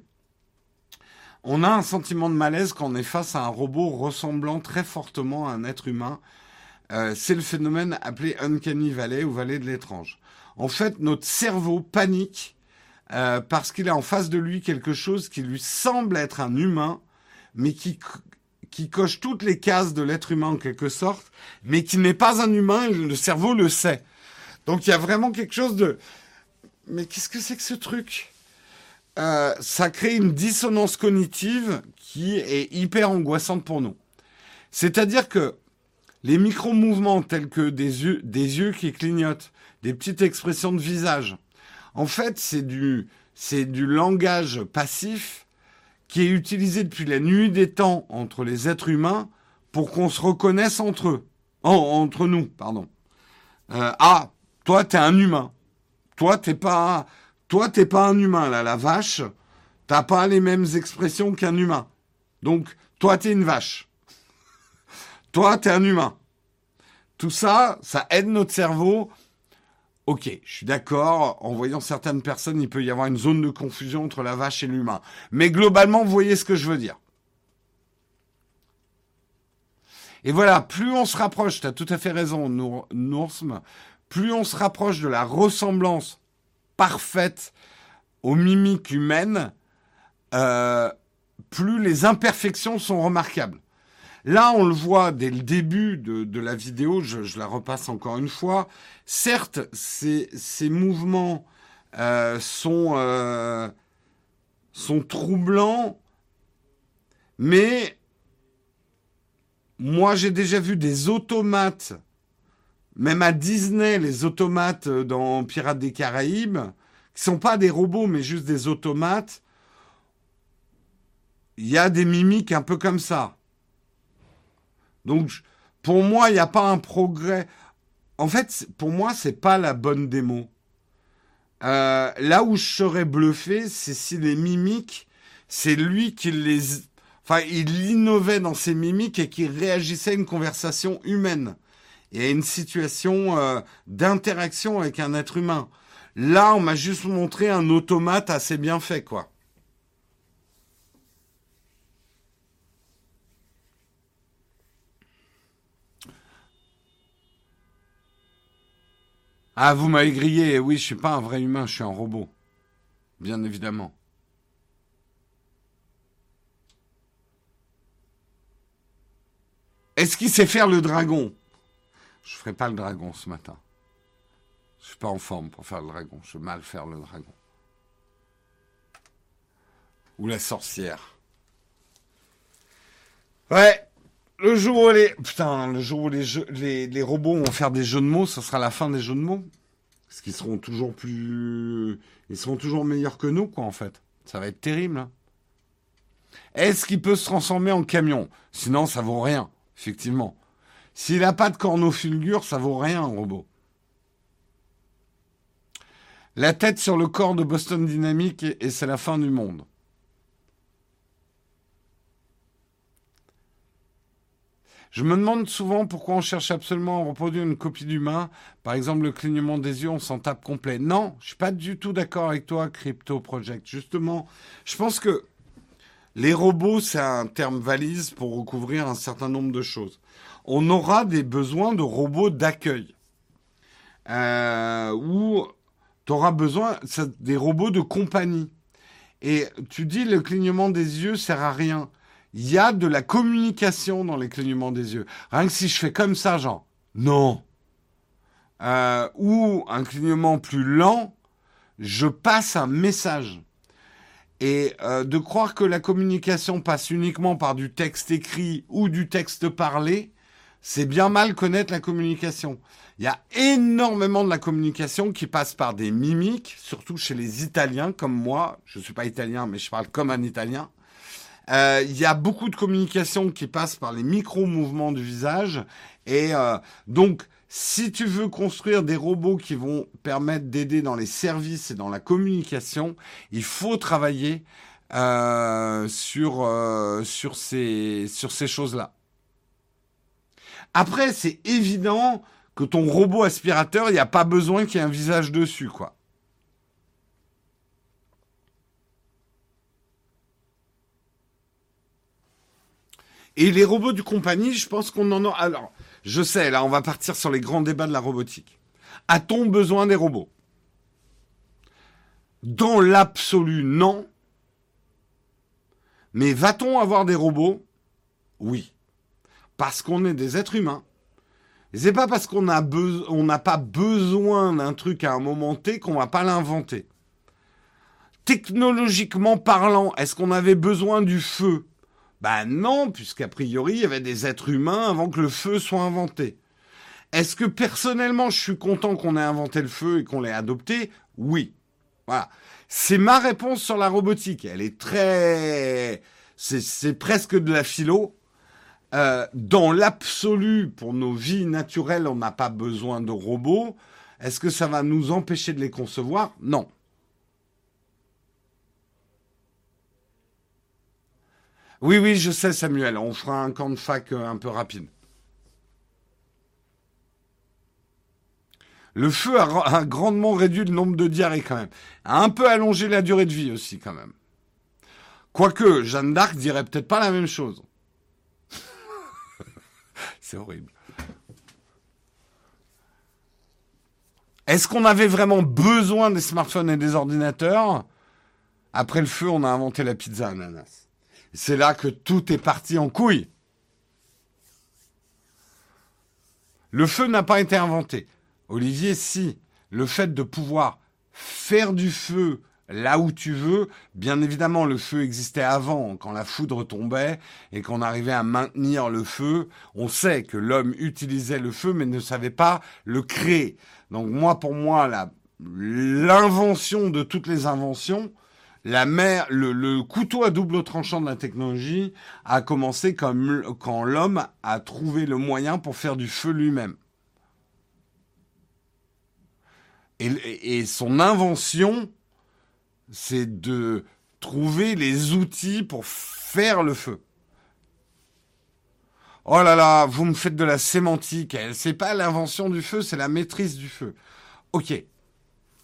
On a un sentiment de malaise quand on est face à un robot ressemblant très fortement à un être humain. Euh, c'est le phénomène appelé uncanny valley ou vallée de l'étrange. En fait, notre cerveau panique euh, parce qu'il a en face de lui quelque chose qui lui semble être un humain, mais qui, qui coche toutes les cases de l'être humain en quelque sorte, mais qui n'est pas un humain et le cerveau le sait. Donc il y a vraiment quelque chose de... Mais qu'est-ce que c'est que ce truc? Euh, ça crée une dissonance cognitive qui est hyper angoissante pour nous. C'est-à-dire que les micro-mouvements tels que des yeux, qui clignotent, des petites expressions de visage, en fait, c'est du, c'est du langage passif qui est utilisé depuis la nuit des temps entre les êtres humains pour qu'on se reconnaisse entre eux. entre nous, pardon. Euh, ah, toi, t'es un humain. Toi, t'es pas, toi, t'es pas un humain, là, la vache. T'as pas les mêmes expressions qu'un humain. Donc, toi, t'es une vache. Toi, t'es un humain. Tout ça, ça aide notre cerveau. Ok, je suis d'accord. En voyant certaines personnes, il peut y avoir une zone de confusion entre la vache et l'humain. Mais globalement, vous voyez ce que je veux dire. Et voilà, plus on se rapproche, tu as tout à fait raison, Noursme, plus on se rapproche de la ressemblance parfaite aux mimiques humaines, euh, plus les imperfections sont remarquables. Là, on le voit dès le début de, la vidéo, je, la repasse encore une fois. Certes, ces, mouvements euh, sont, euh, sont troublants, mais moi j'ai déjà vu des automates même à Disney, les automates dans Pirates des Caraïbes, qui sont pas des robots, mais juste des automates, il y a des mimiques un peu comme ça. Donc, pour moi, il n'y a pas un progrès. En fait, pour moi, c'est pas la bonne démo. Euh, là où je serais bluffé, c'est si les mimiques, c'est lui qui les, enfin, il innovait dans ses mimiques et qui réagissait à une conversation humaine et à une situation euh, d'interaction avec un être humain. Là, on m'a juste montré un automate assez bien fait, quoi. Ah, vous m'avez grillé. Oui, je suis pas un vrai humain, je suis un robot. Bien évidemment. Est-ce qu'il sait faire le dragon? Je ferai pas le dragon ce matin. Je suis pas en forme pour faire le dragon. Je vais mal faire le dragon. Ou la sorcière. Ouais. Le jour où les putain, le jour où les, les, robots vont faire des jeux de mots, ce sera la fin des jeux de mots. Parce qu'ils seront toujours plus, ils seront toujours meilleurs que nous, quoi, en fait. Ça va être terrible. Hein. Est-ce qu'il peut se transformer en camion? Sinon, ça vaut rien, effectivement. S'il n'a pas de corneau fulgure, ça vaut rien, un robot. La tête sur le corps de Boston Dynamics et c'est la fin du monde. Je me demande souvent pourquoi on cherche absolument à reproduire une copie d'humain. Par exemple, le clignement des yeux, on s'en tape complet. Non, je suis pas du tout d'accord avec toi, Crypto Project. Justement, je pense que les robots, c'est un terme valise pour recouvrir un certain nombre de choses on aura des besoins de robots d'accueil. Euh, ou tu auras besoin des robots de compagnie. Et tu dis le clignement des yeux sert à rien. Il y a de la communication dans les clignements des yeux. Rien que si je fais comme ça, genre, non. Euh, ou un clignement plus lent, je passe un message. Et euh, de croire que la communication passe uniquement par du texte écrit ou du texte parlé, c'est bien mal connaître la communication. Il y a énormément de la communication qui passe par des mimiques, surtout chez les Italiens comme moi. Je ne suis pas italien, mais je parle comme un Italien. Euh, Il y a beaucoup de communication qui passe par les micro-mouvements du visage. Et euh, donc, si tu veux construire des robots qui vont permettre d'aider dans les services et dans la communication, il faut travailler euh, sur, euh, sur ces, sur ces choses-là. Après, c'est évident que ton robot aspirateur, il n'y a pas besoin qu'il y ait un visage dessus, quoi. Et les robots du compagnie, je pense qu'on en a. Alors, je sais, là, on va partir sur les grands débats de la robotique. A-t-on besoin des robots? Dans l'absolu, non. Mais va-t-on avoir des robots? Oui. Parce qu'on est des êtres humains. C'est pas parce qu'on n'a pas besoin d'un truc à un moment T qu'on va pas l'inventer. Technologiquement parlant, est-ce qu'on avait besoin du feu? Ben non, puisqu'a priori, il y avait des êtres humains avant que le feu soit inventé. Est-ce que personnellement, je suis content qu'on ait inventé le feu et qu'on l'ait adopté? Oui. Voilà. C'est ma réponse sur la robotique. Elle est très... C'est presque de la philo. Euh, dans l'absolu, pour nos vies naturelles, on n'a pas besoin de robots. Est-ce que ça va nous empêcher de les concevoir? Non. Oui, oui, je sais, Samuel. On fera un camp de fac euh, un peu rapide. Le feu a, grandement réduit le nombre de diarrhées quand même. A un peu allongé la durée de vie aussi quand même. Quoique, Jeanne d'Arc dirait peut-être pas la même chose. C'est horrible. Est-ce qu'on avait vraiment besoin des smartphones et des ordinateurs? Après le feu, on a inventé la pizza ananas. C'est là que tout est parti en couille. Le feu n'a pas été inventé. Olivier, si. Le fait de pouvoir faire du feu là où tu veux. Bien évidemment, le feu existait avant, quand la foudre tombait et qu'on arrivait à maintenir le feu. On sait que l'homme utilisait le feu, mais ne savait pas le créer. Donc moi, pour moi, l'invention de toutes les inventions, la mer, le, couteau à double tranchant de la technologie a commencé comme quand l'homme a trouvé le moyen pour faire du feu lui-même. Et, et, son invention c'est de trouver les outils pour faire le feu. Oh là là, vous me faites de la sémantique. C'est pas l'invention du feu, c'est la maîtrise du feu. Ok,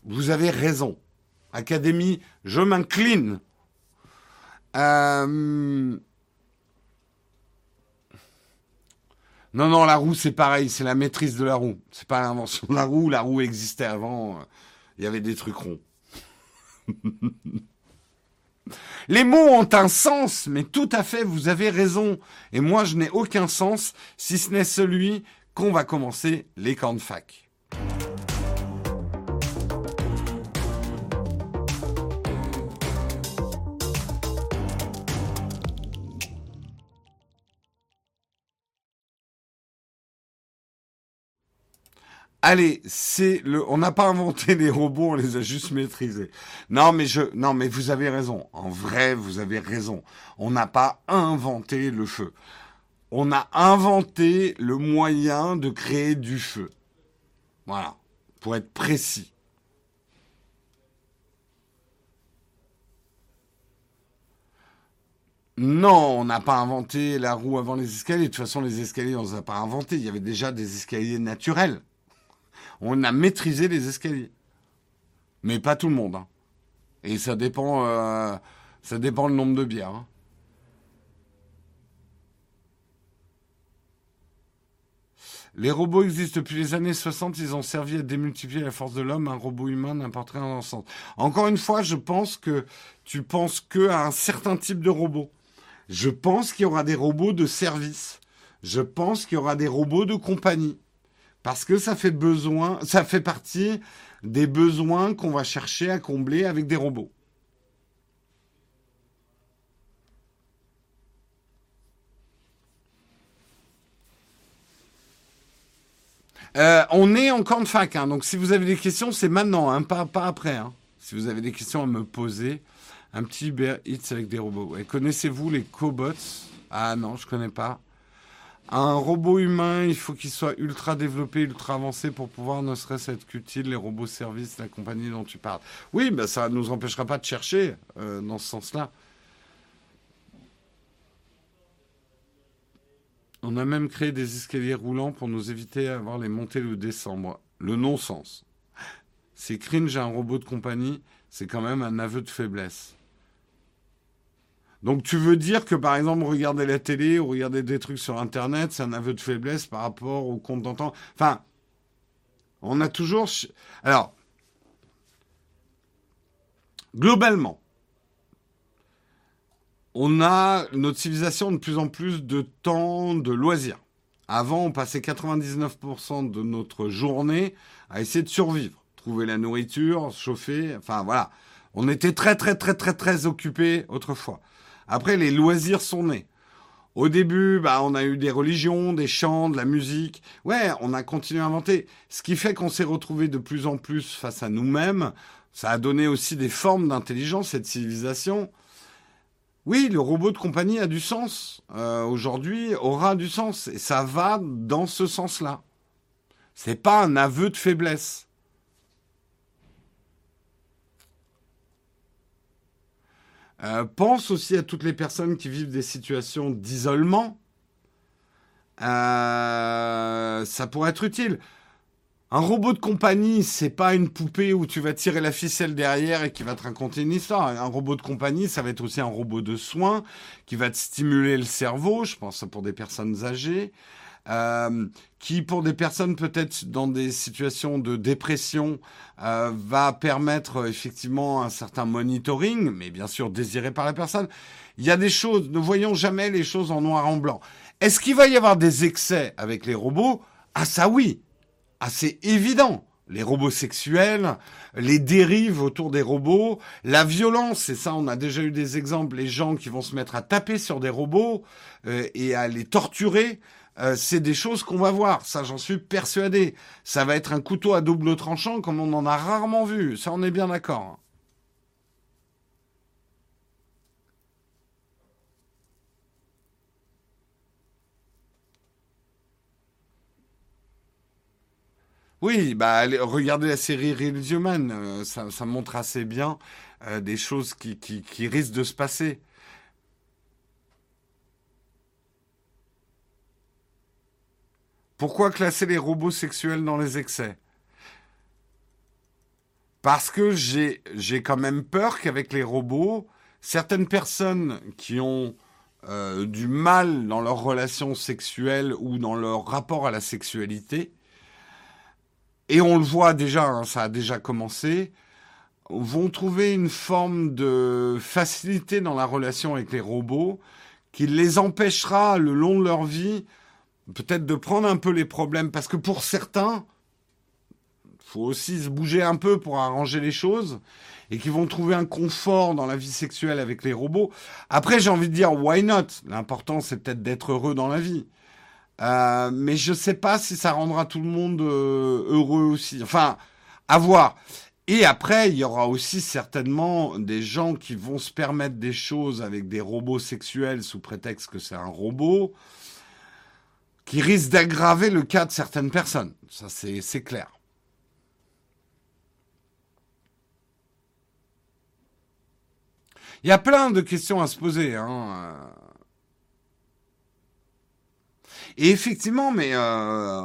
vous avez raison. Académie, je m'incline. Euh, non, non, la roue, c'est pareil, c'est la maîtrise de la roue. C'est pas l'invention de la roue, la roue existait avant. Il y avait des trucs ronds. Les mots ont un sens, mais tout à fait, vous avez raison. Et moi, je n'ai aucun sens, si ce n'est celui qu'on va commencer les camps de fac. Allez, c'est le. On n'a pas inventé les robots, on les a juste maîtrisés. Non, mais je. Non, mais vous avez raison. En vrai, vous avez raison. On n'a pas inventé le feu. On a inventé le moyen de créer du feu. Voilà. Pour être précis. Non, on n'a pas inventé la roue avant les escaliers. De toute façon, les escaliers, on ne les a pas inventés. Il y avait déjà des escaliers naturels on a maîtrisé les escaliers. Mais pas tout le monde. Hein. Et ça dépend, euh, ça dépend le nombre de bières. Hein. Les robots existent depuis les années 60, ils ont servi à démultiplier la force de l'homme, un robot humain n'importe rien dans sens. Encore une fois, je pense que tu penses que à un certain type de robot. Je pense qu'il y aura des robots de service. Je pense qu'il y aura des robots de compagnie. Parce que ça fait besoin, ça fait partie des besoins qu'on va chercher à combler avec des robots. Euh, on est encore de fac, hein, donc si vous avez des questions, c'est maintenant, hein, pas, après. Hein. Si vous avez des questions à me poser, Un petit Uber Eats avec des robots. Connaissez-vous les cobots? Ah non, je connais pas. Un robot humain, il faut qu'il soit ultra développé, ultra avancé pour pouvoir ne serait-ce être qu'utile, les robots services, la compagnie dont tu parles. Oui, ben ça ne nous empêchera pas de chercher euh, dans ce sens-là. On a même créé des escaliers roulants pour nous éviter d'avoir les montées le descendre. Le non-sens. C'est cringe à un robot de compagnie, c'est quand même un aveu de faiblesse. Donc tu veux dire que par exemple regarder la télé ou regarder des trucs sur Internet, c'est un aveu de faiblesse par rapport au compte d'entente. Enfin, on a toujours... Alors, globalement, on a notre civilisation de plus en plus de temps de loisirs. Avant, on passait 99% de notre journée à essayer de survivre, trouver la nourriture, chauffer, enfin voilà. On était très très très très très occupés autrefois. Après, les loisirs sont nés. Au début, bah, on a eu des religions, des chants, de la musique. Ouais, on a continué à inventer. Ce qui fait qu'on s'est retrouvé de plus en plus face à nous-mêmes. Ça a donné aussi des formes d'intelligence et de civilisation. Oui, le robot de compagnie a du sens. Euh, aujourd'hui, aura du sens. Et ça va dans ce sens-là. C'est pas un aveu de faiblesse. Euh, pense aussi à toutes les personnes qui vivent des situations d'isolement. Euh, ça pourrait être utile. Un robot de compagnie, c'est pas une poupée où tu vas tirer la ficelle derrière et qui va te raconter une histoire. Un robot de compagnie, ça va être aussi un robot de soins qui va te stimuler le cerveau, je pense pour des personnes âgées, euh, qui pour des personnes peut-être dans des situations de dépression euh, va permettre effectivement un certain monitoring, mais bien sûr désiré par la personne. Il y a des choses, ne voyons jamais les choses en noir en blanc. Est-ce qu'il va y avoir des excès avec les robots? Ah ça oui assez évident. Les robots sexuels, les dérives autour des robots, la violence, et ça on a déjà eu des exemples, les gens qui vont se mettre à taper sur des robots euh, et à les torturer, euh, c'est des choses qu'on va voir, ça j'en suis persuadé. Ça va être un couteau à double tranchant comme on en a rarement vu, ça on est bien d'accord. Oui, bah regardez la série Real Human, euh, ça, montre assez bien euh, des choses qui, qui, risquent de se passer. Pourquoi classer les robots sexuels dans les excès? Parce que j'ai quand même peur qu'avec les robots, certaines personnes qui ont euh, du mal dans leurs relations sexuelles ou dans leur rapport à la sexualité, et on le voit déjà, hein, ça a déjà commencé, vont trouver une forme de facilité dans la relation avec les robots qui les empêchera le long de leur vie peut-être de prendre un peu les problèmes parce que pour certains faut aussi se bouger un peu pour arranger les choses et qui vont trouver un confort dans la vie sexuelle avec les robots. Après, j'ai envie de dire why not? L'important c'est peut-être d'être heureux dans la vie. Euh, mais je sais pas si ça rendra tout le monde euh, heureux aussi. Enfin, à voir. Et après, il y aura aussi certainement des gens qui vont se permettre des choses avec des robots sexuels sous prétexte que c'est un robot, qui risquent d'aggraver le cas de certaines personnes. Ça, c'est clair. Il y a plein de questions à se poser. Hein. Et effectivement, mais euh,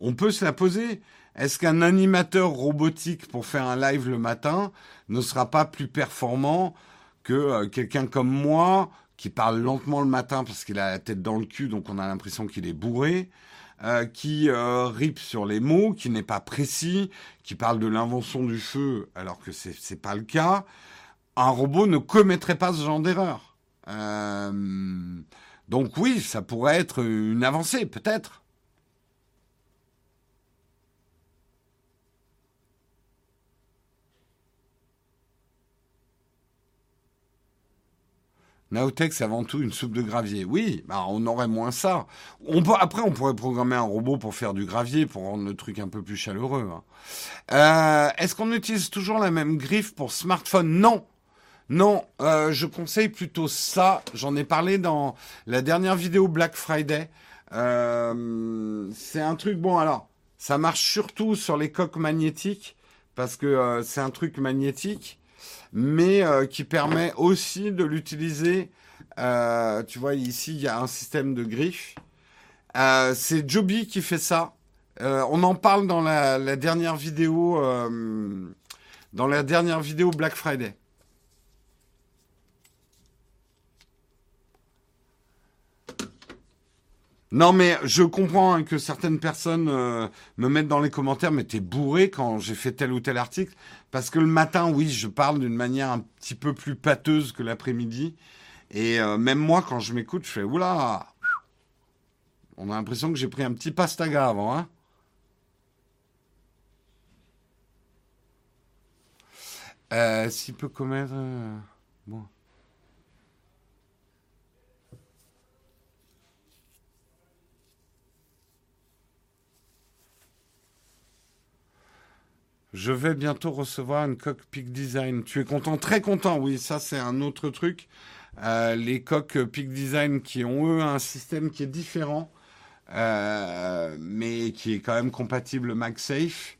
on peut se la poser. Est-ce qu'un animateur robotique pour faire un live le matin ne sera pas plus performant que euh, quelqu'un comme moi qui parle lentement le matin parce qu'il a la tête dans le cul, donc on a l'impression qu'il est bourré, euh, qui euh, sur les mots, qui n'est pas précis, qui parle de l'invention du feu alors que c'est n'est pas le cas. Un robot ne commettrait pas ce genre d'erreur. Euh, donc oui, ça pourrait être une avancée, peut-être. Naotech, c'est avant tout une soupe de gravier. Oui, bah on aurait moins ça. Après, on pourrait programmer un robot pour faire du gravier, pour rendre le truc un peu plus chaleureux. Hein. Euh, est-ce qu'on utilise toujours la même griffe pour smartphone? Non. Non, euh, je conseille plutôt ça. J'en ai parlé dans la dernière vidéo Black Friday. Euh, c'est un truc, bon alors, ça marche surtout sur les coques magnétiques, parce que c'est un truc magnétique, mais qui permet aussi de l'utiliser. tu vois, ici, il y a un système de griffes. c'est Joby qui fait ça. on en parle dans la, la dernière vidéo, dans la dernière vidéo Black Friday. Non, mais je comprends hein, que certaines personnes euh, me mettent dans les commentaires, mais t'es bourré quand j'ai fait tel ou tel article. Parce que le matin, oui, je parle d'une manière un petit peu plus pâteuse que l'après-midi. Et euh, même moi, quand je m'écoute, je fais oula On a l'impression que j'ai pris un petit pastaga avant, hein euh, S'il peut commettre... bon. Je vais bientôt recevoir une coque Peak Design. Tu es content? Très content, oui, ça c'est un autre truc. Euh, les coques Peak Design qui ont eux un système qui est différent, euh, mais qui est quand même compatible MagSafe,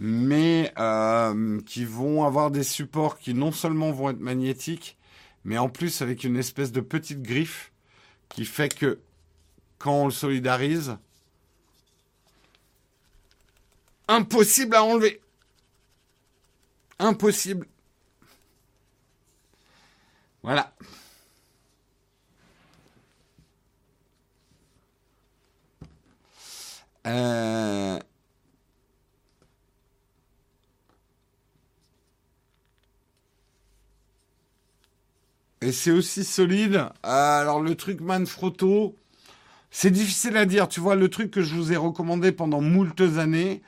mais euh, qui vont avoir des supports qui non seulement vont être magnétiques, mais en plus avec une espèce de petite griffe qui fait que quand on le solidarise, impossible à enlever. Impossible. Voilà. Euh, et c'est aussi solide. alors le truc Manfrotto, c'est difficile à dire. Tu vois, le truc que je vous ai recommandé pendant moultes années,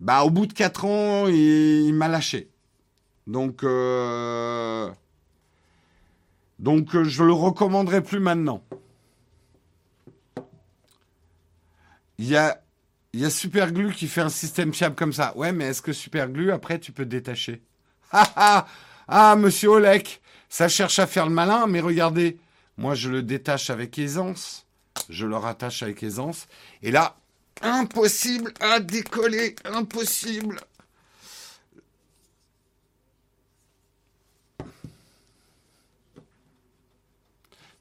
bah au bout de 4 ans, il m'a lâché. Donc, euh, donc euh, je le recommanderai plus maintenant. Il y a, y a Superglue qui fait un système fiable comme ça. Ouais, mais est-ce que Superglue, après, tu peux détacher? Ah ah Ah, monsieur Olek, ça cherche à faire le malin, mais regardez, moi je le détache avec aisance. Je le rattache avec aisance. Et là, impossible à décoller, impossible.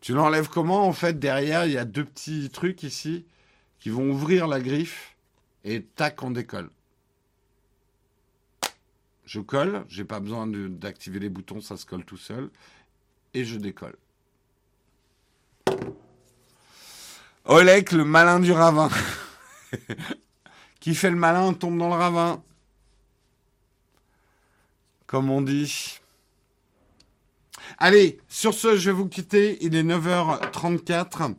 Tu l'enlèves comment En fait, derrière, il y a deux petits trucs ici qui vont ouvrir la griffe et tac, on décolle. Je colle, j'ai pas besoin d'activer les boutons, ça se colle tout seul. Et je décolle. Olek, le malin du ravin. qui fait le malin tombe dans le ravin. Comme on dit. Allez, sur ce, je vais vous quitter. Il est 9h34.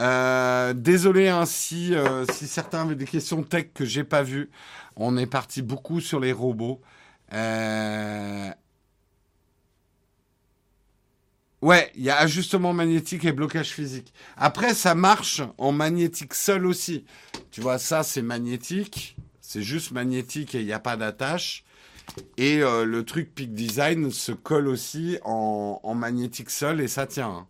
Euh, désolé hein, si, euh, si certains avaient des questions tech que j'ai pas vues. On est parti beaucoup sur les robots. Euh, ouais, il y a ajustement magnétique et blocage physique. Après, ça marche en magnétique seul aussi. Tu vois, ça, c'est magnétique. C'est juste magnétique et il n'y a pas d'attache. Et euh, le truc Peak Design se colle aussi en, magnétique seul et ça tient. Hein.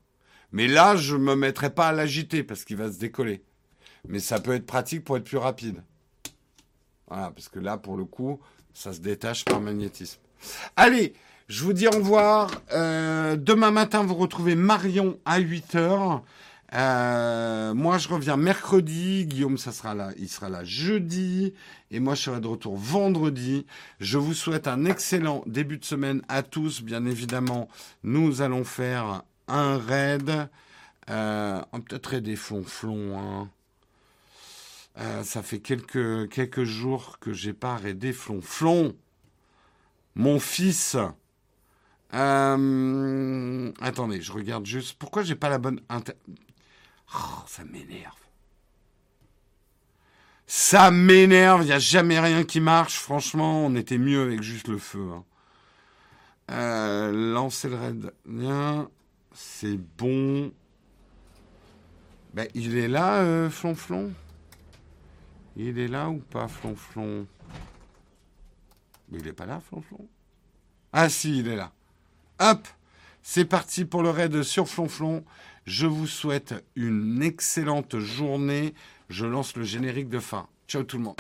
Mais là, je me mettrai pas à l'agiter parce qu'il va se décoller. Mais ça peut être pratique pour être plus rapide. Voilà, parce que là, pour le coup, ça se détache par magnétisme. Allez, je vous dis au revoir. Euh, demain matin, vous retrouvez Marion à 8h. Euh, moi, je reviens mercredi. Guillaume, ça sera là. Il sera là jeudi. Et moi, je serai de retour vendredi. Je vous souhaite un excellent début de semaine à tous. Bien évidemment, nous allons faire un raid. Euh, peut-être raider flonflon. Hein. Euh, ça fait quelques, quelques jours que j'ai pas raidé flonflon. Mon fils. Attendez, je regarde juste. Pourquoi j'ai pas la bonne. Oh, ça m'énerve. Ça m'énerve, il n'y a jamais rien qui marche. Franchement, on était mieux avec juste le feu. Hein. Euh, lancer le raid. C'est bon. Ben, il est là, euh, Flonflon? Il est là ou pas, Flonflon? Mais il n'est pas là, Flonflon? Ah si, il est là. Hop C'est parti pour le raid sur Flonflon. Je vous souhaite une excellente journée. Je lance le générique de fin. Ciao tout le monde.